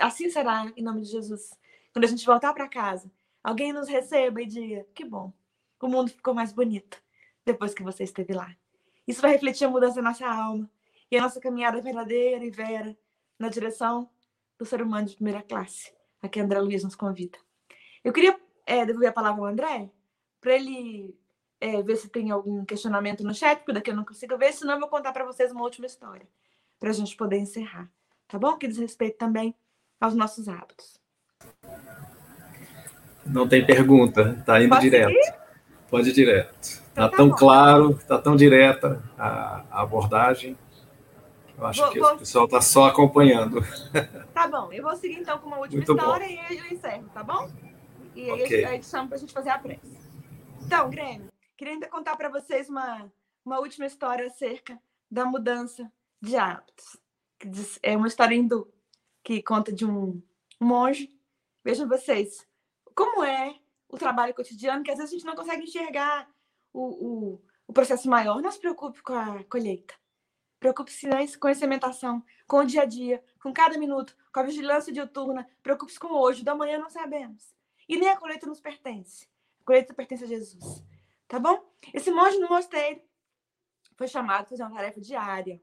Speaker 2: assim será, em nome de Jesus. Quando a gente voltar para casa, alguém nos receba e diga: que bom, o mundo ficou mais bonito depois que você esteve lá. Isso vai refletir a mudança na nossa alma e a nossa caminhada verdadeira e vera na direção do ser humano de primeira classe, a que André Luiz nos convida. Eu queria é, devolver a palavra ao André para ele é, ver se tem algum questionamento no chat, porque daqui eu não consigo ver, senão eu vou contar para vocês uma última história. para a gente poder encerrar. Tá bom? Que diz respeito também aos nossos hábitos.
Speaker 1: Não tem pergunta, está indo Pode direto. Seguir? Pode ir direto. Está então, tá tão bom. claro, está tão direta a, a, abordagem. Eu acho vou, que vou... o pessoal está só acompanhando. [laughs]
Speaker 2: Tá bom, eu vou seguir então com uma última Muito história bom. e aí eu encerro, tá bom? E aí okay. a gente chama para a gente fazer a prece. Então, Grêmio, queria ainda contar para vocês uma, uma última história acerca da mudança de hábitos. É uma história hindu que conta de um monge. Vejam vocês, como é o trabalho cotidiano, que às vezes a gente não consegue enxergar o, o, o processo maior. Não se preocupe com a colheita. Preocupe-se com a implementação, com o dia a dia, com cada minuto, com a vigilância diuturna. Preocupe-se com hoje. Da manhã não sabemos. E nem a colheita nos pertence. A colheita pertence a Jesus. Tá bom? Esse monge no mosteiro foi chamado para fazer uma tarefa diária.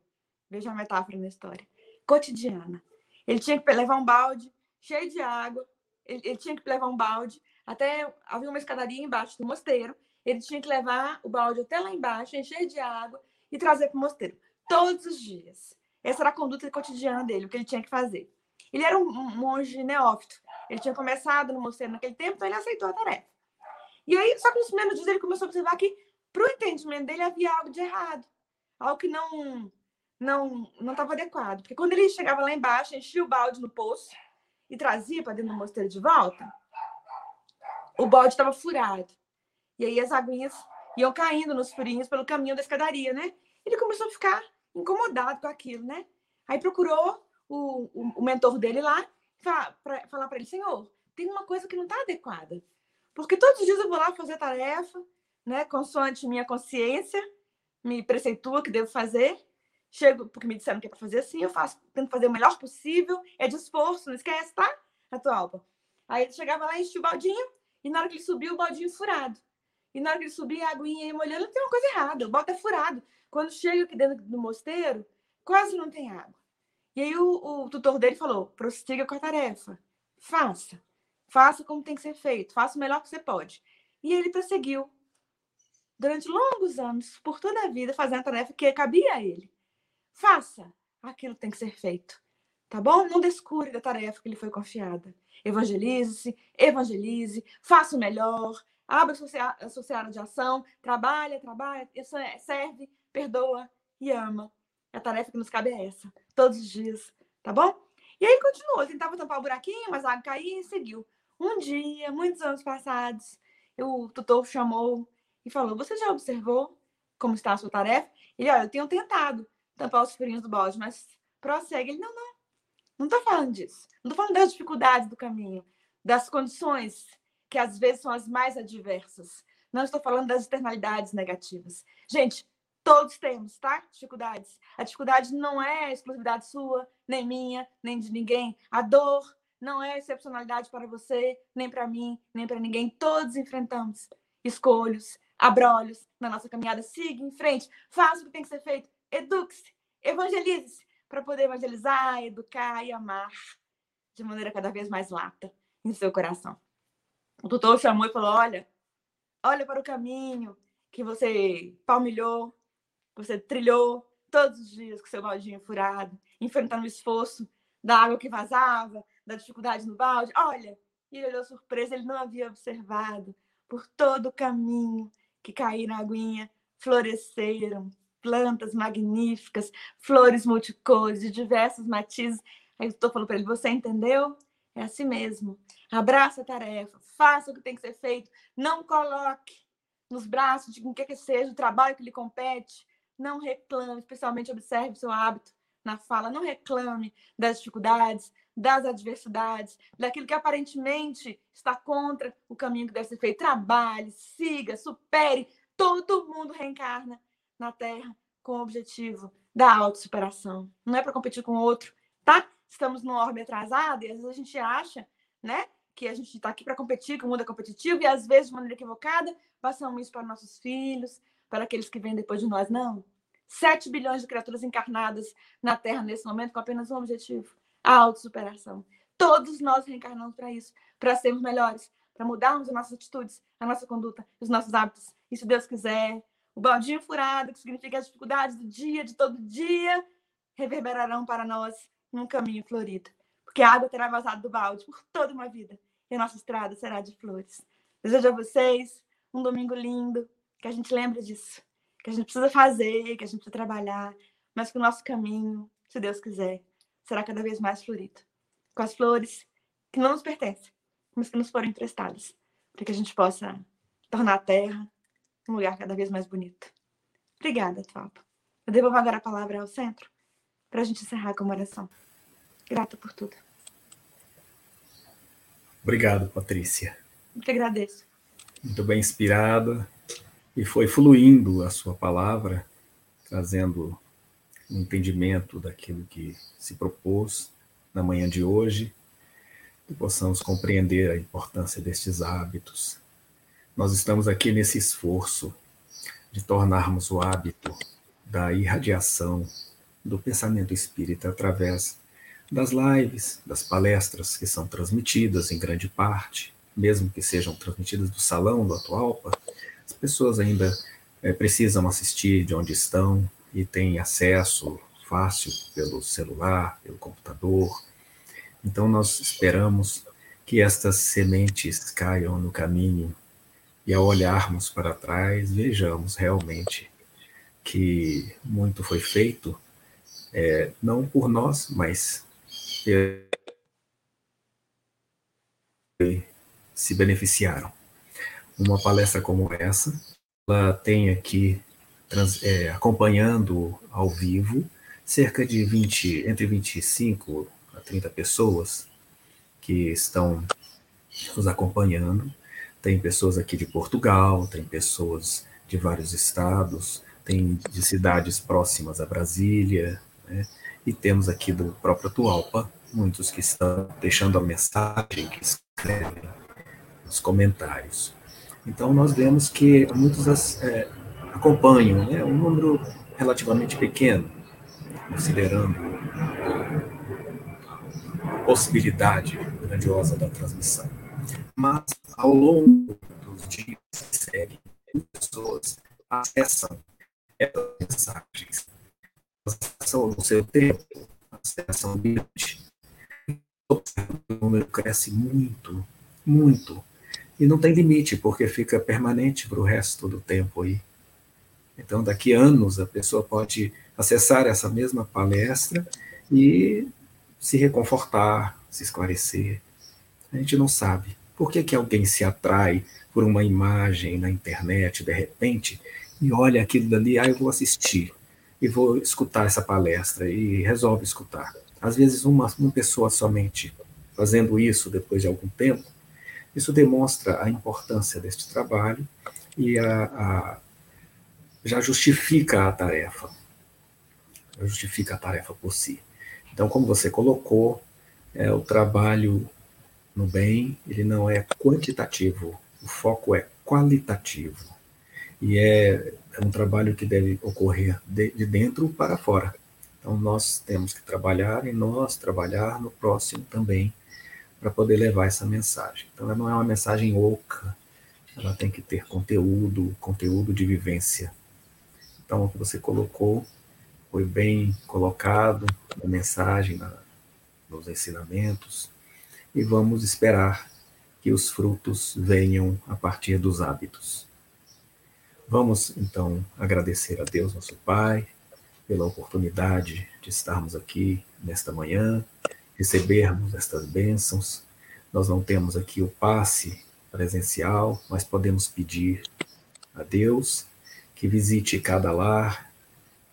Speaker 2: Veja a metáfora na história. Cotidiana. Ele tinha que levar um balde cheio de água. Ele, ele tinha que levar um balde até havia uma escadaria embaixo do mosteiro. Ele tinha que levar o balde até lá embaixo, encher de água e trazer para o mosteiro. Todos os dias. Essa era a conduta cotidiana dele, o que ele tinha que fazer. Ele era um monge neófito. Ele tinha começado no mosteiro naquele tempo, então ele aceitou a tarefa. E aí, só que nos primeiros dias ele começou a observar que, para o entendimento dele, havia algo de errado. Algo que não não não estava adequado. Porque quando ele chegava lá embaixo, enchia o balde no poço e trazia para dentro do mosteiro de volta, o balde estava furado. E aí as aguinhas iam caindo nos furinhos pelo caminho da escadaria, né? Ele começou a ficar incomodado com aquilo, né? Aí procurou o, o, o mentor dele lá falar para ele, senhor, tem uma coisa que não está adequada. Porque todos os dias eu vou lá fazer tarefa, né? Consoante minha consciência, me preceitua que devo fazer. Chego, porque me disseram que é para fazer assim, eu faço, tento fazer o melhor possível, é de esforço, não esquece, tá? A tua. Aí ele chegava lá, enchia o baldinho, e na hora que ele subiu, o baldinho furado. E na hora que ele subia, a aguinha ia molhando, tem uma coisa errada, o balde é furado. Quando chega aqui dentro do mosteiro, quase não tem água. E aí o, o tutor dele falou: prossiga com a tarefa, faça. Faça como tem que ser feito, faça o melhor que você pode. E ele prosseguiu durante longos anos, por toda a vida, fazendo a tarefa que cabia a ele. Faça aquilo que tem que ser feito, tá bom? Não descure da tarefa que lhe foi confiada. Evangelize-se, evangelize, faça o melhor, abra a seara de ação, trabalha, trabalha, é, serve, perdoa e ama. A tarefa que nos cabe é essa, todos os dias, tá bom? E aí continuou, tentava tampar o buraquinho, mas a água caía e seguiu. Um dia, muitos anos passados, o tutor chamou e falou: Você já observou como está a sua tarefa? Ele, olha, eu tenho tentado tampar os furinhos do balde, mas prossegue. Ele, não, não, não estou falando disso. Não estou falando das dificuldades do caminho, das condições que às vezes são as mais adversas. Não estou falando das externalidades negativas. Gente, todos temos, tá? Dificuldades. A dificuldade não é exclusividade sua, nem minha, nem de ninguém. A dor não é excepcionalidade para você, nem para mim, nem para ninguém. Todos enfrentamos escolhos, abrolhos na nossa caminhada. Siga em frente, faça o que tem que ser feito, eduque-se, evangelize-se, para poder evangelizar, educar e amar de maneira cada vez mais lata em seu coração. O tutor chamou e falou: Olha, olha para o caminho que você palmilhou, que você trilhou todos os dias com seu baldinho furado, enfrentando o esforço da água que vazava, da dificuldade no balde. Olha, e ele olhou surpresa, ele não havia observado por todo o caminho que caíram na aguinha, floresceram, plantas magníficas, flores multicores, de diversos matizes. Aí eu estou falando para ele: você entendeu? É assim mesmo. Abraça a tarefa, faça o que tem que ser feito, não coloque nos braços de quem quer que seja o trabalho que lhe compete. Não reclame, especialmente observe o seu hábito na fala. Não reclame das dificuldades, das adversidades, daquilo que aparentemente está contra o caminho que deve ser feito. Trabalhe, siga, supere. Todo mundo reencarna na Terra com o objetivo da autossuperação. Não é para competir com o outro, tá? Estamos numa orbe atrasada e às vezes a gente acha, né, que a gente está aqui para competir, que o mundo é competitivo e às vezes de maneira equivocada passamos isso para nossos filhos, para aqueles que vêm depois de nós. Não. 7 bilhões de criaturas encarnadas na Terra nesse momento com apenas um objetivo: a autossuperação. Todos nós reencarnamos para isso, para sermos melhores, para mudarmos as nossas atitudes, a nossa conduta, os nossos hábitos. E se Deus quiser, o baldinho furado, que significa as dificuldades do dia, de todo dia, reverberarão para nós num caminho florido, porque a água terá vazado do balde por toda uma vida e a nossa estrada será de flores. Desejo a vocês um domingo lindo, que a gente lembre disso, que a gente precisa fazer, que a gente precisa trabalhar, mas que o nosso caminho, se Deus quiser, será cada vez mais florido, com as flores que não nos pertencem, mas que nos foram emprestadas, para que a gente possa tornar a terra um lugar cada vez mais bonito. Obrigada, Tuapa. Eu devolvo agora a palavra ao centro para a gente encerrar com uma oração. Grata por tudo.
Speaker 1: Obrigado, Patrícia.
Speaker 2: Eu que agradeço.
Speaker 1: Muito bem inspirada e foi fluindo a sua palavra, trazendo entendimento daquilo que se propôs na manhã de hoje, que possamos compreender a importância destes hábitos. Nós estamos aqui nesse esforço de tornarmos o hábito da irradiação do pensamento espírita através das lives, das palestras que são transmitidas em grande parte, mesmo que sejam transmitidas do salão do Atualpa, as pessoas ainda é, precisam assistir de onde estão e têm acesso fácil pelo celular, pelo computador. Então nós esperamos que estas sementes caiam no caminho e ao olharmos para trás vejamos realmente que muito foi feito, é, não por nós, mas se beneficiaram. Uma palestra como essa, ela tem aqui, trans, é, acompanhando ao vivo, cerca de 20, entre 25 a 30 pessoas que estão nos acompanhando. Tem pessoas aqui de Portugal, tem pessoas de vários estados, tem de cidades próximas a Brasília, né? e temos aqui do próprio Tualpa muitos que estão deixando a mensagem, que escrevem nos comentários. Então, nós vemos que muitos é, acompanham, né, um número relativamente pequeno, considerando a possibilidade grandiosa da transmissão. Mas, ao longo dos dias que seguem, pessoas acessam essas mensagens, acessam no seu tempo, acessam ambiente, o número cresce muito, muito. E não tem limite, porque fica permanente para o resto do tempo aí. Então, daqui a anos, a pessoa pode acessar essa mesma palestra e se reconfortar, se esclarecer. A gente não sabe. Por que, que alguém se atrai por uma imagem na internet, de repente, e olha aquilo dali, ah, eu vou assistir, e vou escutar essa palestra, e resolve escutar. Às vezes, uma, uma pessoa somente fazendo isso depois de algum tempo, isso demonstra a importância deste trabalho e a, a, já justifica a tarefa. Já justifica a tarefa por si. Então, como você colocou, é, o trabalho no bem, ele não é quantitativo, o foco é qualitativo. E é, é um trabalho que deve ocorrer de, de dentro para fora. Então, nós temos que trabalhar e nós trabalhar no próximo também, para poder levar essa mensagem. Então, ela não é uma mensagem oca, ela tem que ter conteúdo, conteúdo de vivência. Então, o que você colocou foi bem colocado na mensagem, na, nos ensinamentos, e vamos esperar que os frutos venham a partir dos hábitos. Vamos, então, agradecer a Deus, nosso Pai, pela oportunidade de estarmos aqui nesta manhã, recebermos estas bênçãos. Nós não temos aqui o passe presencial, mas podemos pedir a Deus que visite cada lar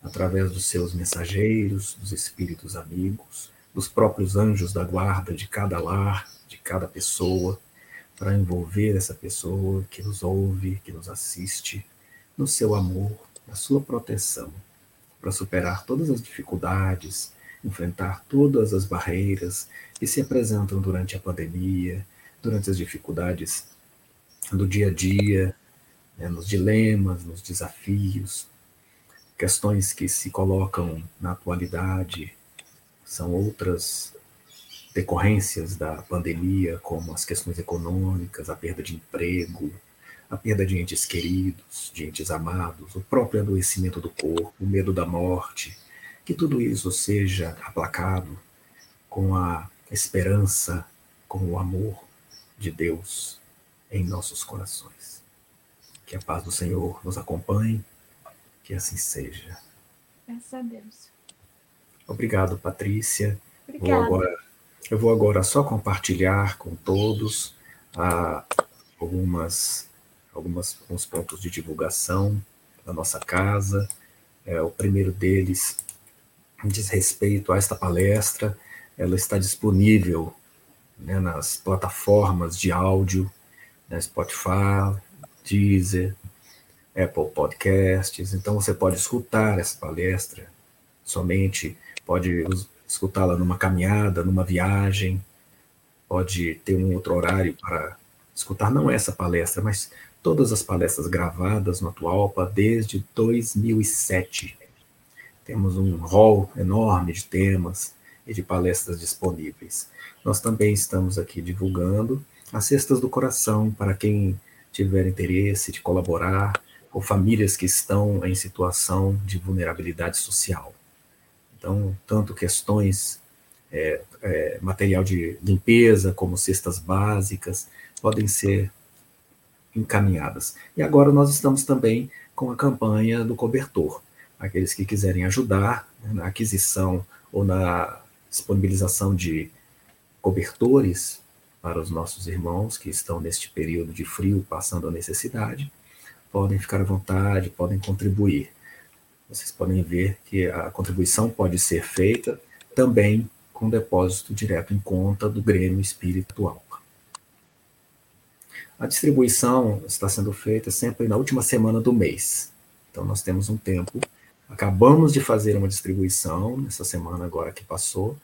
Speaker 1: através dos seus mensageiros, dos espíritos amigos, dos próprios anjos da guarda de cada lar, de cada pessoa, para envolver essa pessoa que nos ouve, que nos assiste, no seu amor, na sua proteção para superar todas as dificuldades, enfrentar todas as barreiras que se apresentam durante a pandemia, durante as dificuldades do dia a dia, né, nos dilemas, nos desafios, questões que se colocam na atualidade, são outras decorrências da pandemia, como as questões econômicas, a perda de emprego, a perda de entes queridos, de entes amados, o próprio adoecimento do corpo, o medo da morte que tudo isso seja aplacado com a esperança, com o amor de Deus em nossos corações. Que a paz do Senhor nos acompanhe, que assim seja.
Speaker 2: Graças a Deus.
Speaker 1: Obrigado, Patrícia.
Speaker 2: Obrigada. Vou
Speaker 1: agora, eu vou agora só compartilhar com todos ah, algumas, algumas, alguns pontos de divulgação da nossa casa. É, o primeiro deles diz respeito a esta palestra. Ela está disponível né, nas plataformas de áudio, né, Spotify, Deezer, Apple Podcasts. Então você pode escutar essa palestra somente, pode escutá-la numa caminhada, numa viagem, pode ter um outro horário para escutar não essa palestra, mas todas as palestras gravadas no Atualpa desde 2007. Temos um hall enorme de temas e de palestras disponíveis. Nós também estamos aqui divulgando as cestas do coração para quem tiver interesse de colaborar, ou famílias que estão em situação de vulnerabilidade social. Então, tanto questões é, é, material de limpeza, como cestas básicas, podem ser encaminhadas. E agora nós estamos também com a campanha do cobertor. Aqueles que quiserem ajudar na aquisição ou na disponibilização de cobertores para os nossos irmãos que estão neste período de frio passando a necessidade, podem ficar à vontade, podem contribuir. Vocês podem ver que a contribuição pode ser feita também com depósito direto em conta do Grêmio Espiritual. A distribuição está sendo feita sempre na última semana do mês. Então nós temos um tempo. Acabamos de fazer uma distribuição nessa semana agora que passou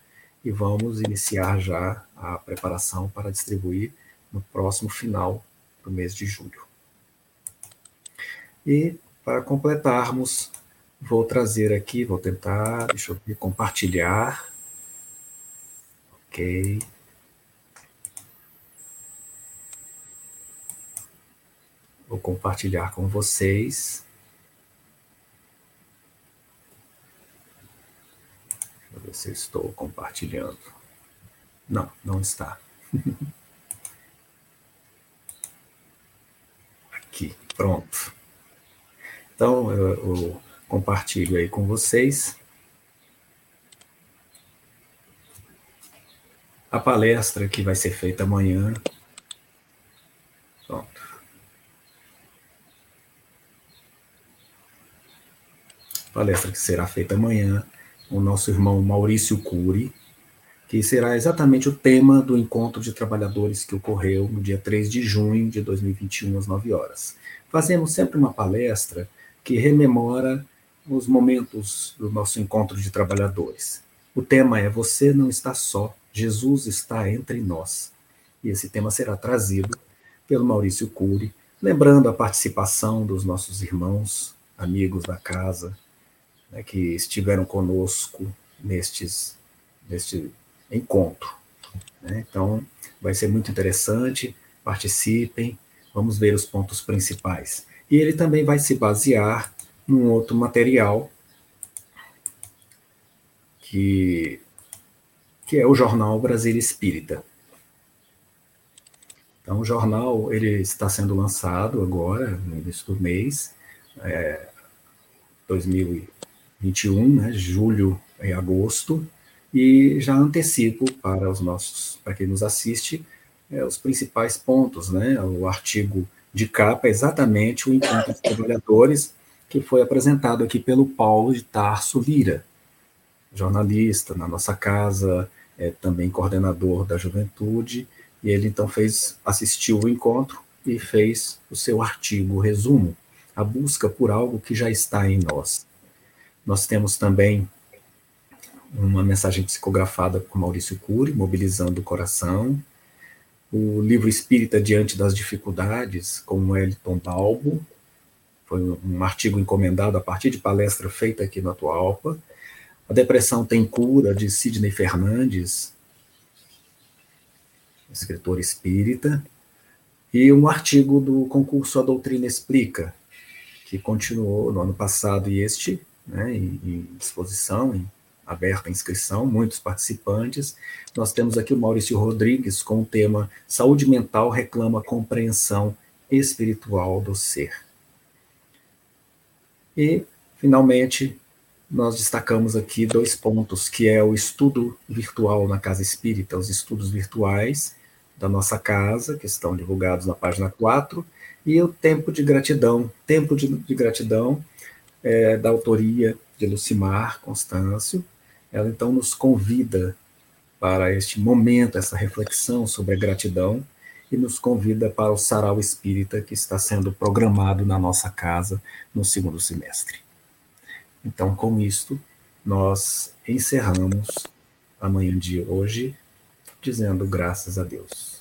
Speaker 1: e vamos iniciar já a preparação para distribuir no próximo final do mês de julho. E para completarmos Vou trazer aqui, vou tentar, deixa eu ver, compartilhar. Ok. Vou compartilhar com vocês. Deixa eu ver se eu estou compartilhando. Não, não está. [laughs] Aqui, pronto. Então, eu, eu compartilho aí com vocês. A palestra que vai ser feita amanhã. Pronto. Palestra que será feita amanhã, o nosso irmão Maurício Cury, que será exatamente o tema do encontro de trabalhadores que ocorreu no dia 3 de junho de 2021, às 9 horas. Fazemos sempre uma palestra que rememora os momentos do nosso encontro de trabalhadores. O tema é Você não está só, Jesus está entre nós. E esse tema será trazido pelo Maurício Cury, lembrando a participação dos nossos irmãos, amigos da casa, né, que estiveram conosco nestes, neste encontro. Né? Então, vai ser muito interessante, participem, vamos ver os pontos principais. E ele também vai se basear num outro material que, que é o jornal Brasília Espírita. Então, o jornal ele está sendo lançado agora, no início do mês, é, 2021, né, julho e agosto, e já antecipo para os nossos, para quem nos assiste, é, os principais pontos, né? O artigo de capa é exatamente o encontro de trabalhadores que foi apresentado aqui pelo Paulo de Tarso Lira, jornalista na nossa casa, é também coordenador da juventude, e ele então fez, assistiu o encontro e fez o seu artigo, resumo, a busca por algo que já está em nós. Nós temos também uma mensagem psicografada por Maurício Cury, Mobilizando o Coração, o livro Espírita Diante das Dificuldades, com Wellington Balbo, foi um artigo encomendado a partir de palestra feita aqui no Atualpa. A depressão tem cura, de Sidney Fernandes, escritor espírita, e um artigo do concurso A Doutrina Explica, que continuou no ano passado e este, né, em, disposição, em aberta a inscrição, muitos participantes. Nós temos aqui o Maurício Rodrigues com o tema Saúde Mental reclama compreensão espiritual do ser. E, finalmente, nós destacamos aqui dois pontos, que é o estudo virtual na Casa Espírita, os estudos virtuais da nossa casa, que estão divulgados na página 4, e o Tempo de Gratidão, Tempo de, de Gratidão, é, da autoria de Lucimar Constâncio. Ela então nos convida para este momento, essa reflexão sobre a gratidão, e nos convida para o sarau espírita que está sendo programado na nossa casa no segundo semestre. Então, com isto, nós encerramos a manhã de hoje dizendo graças a Deus.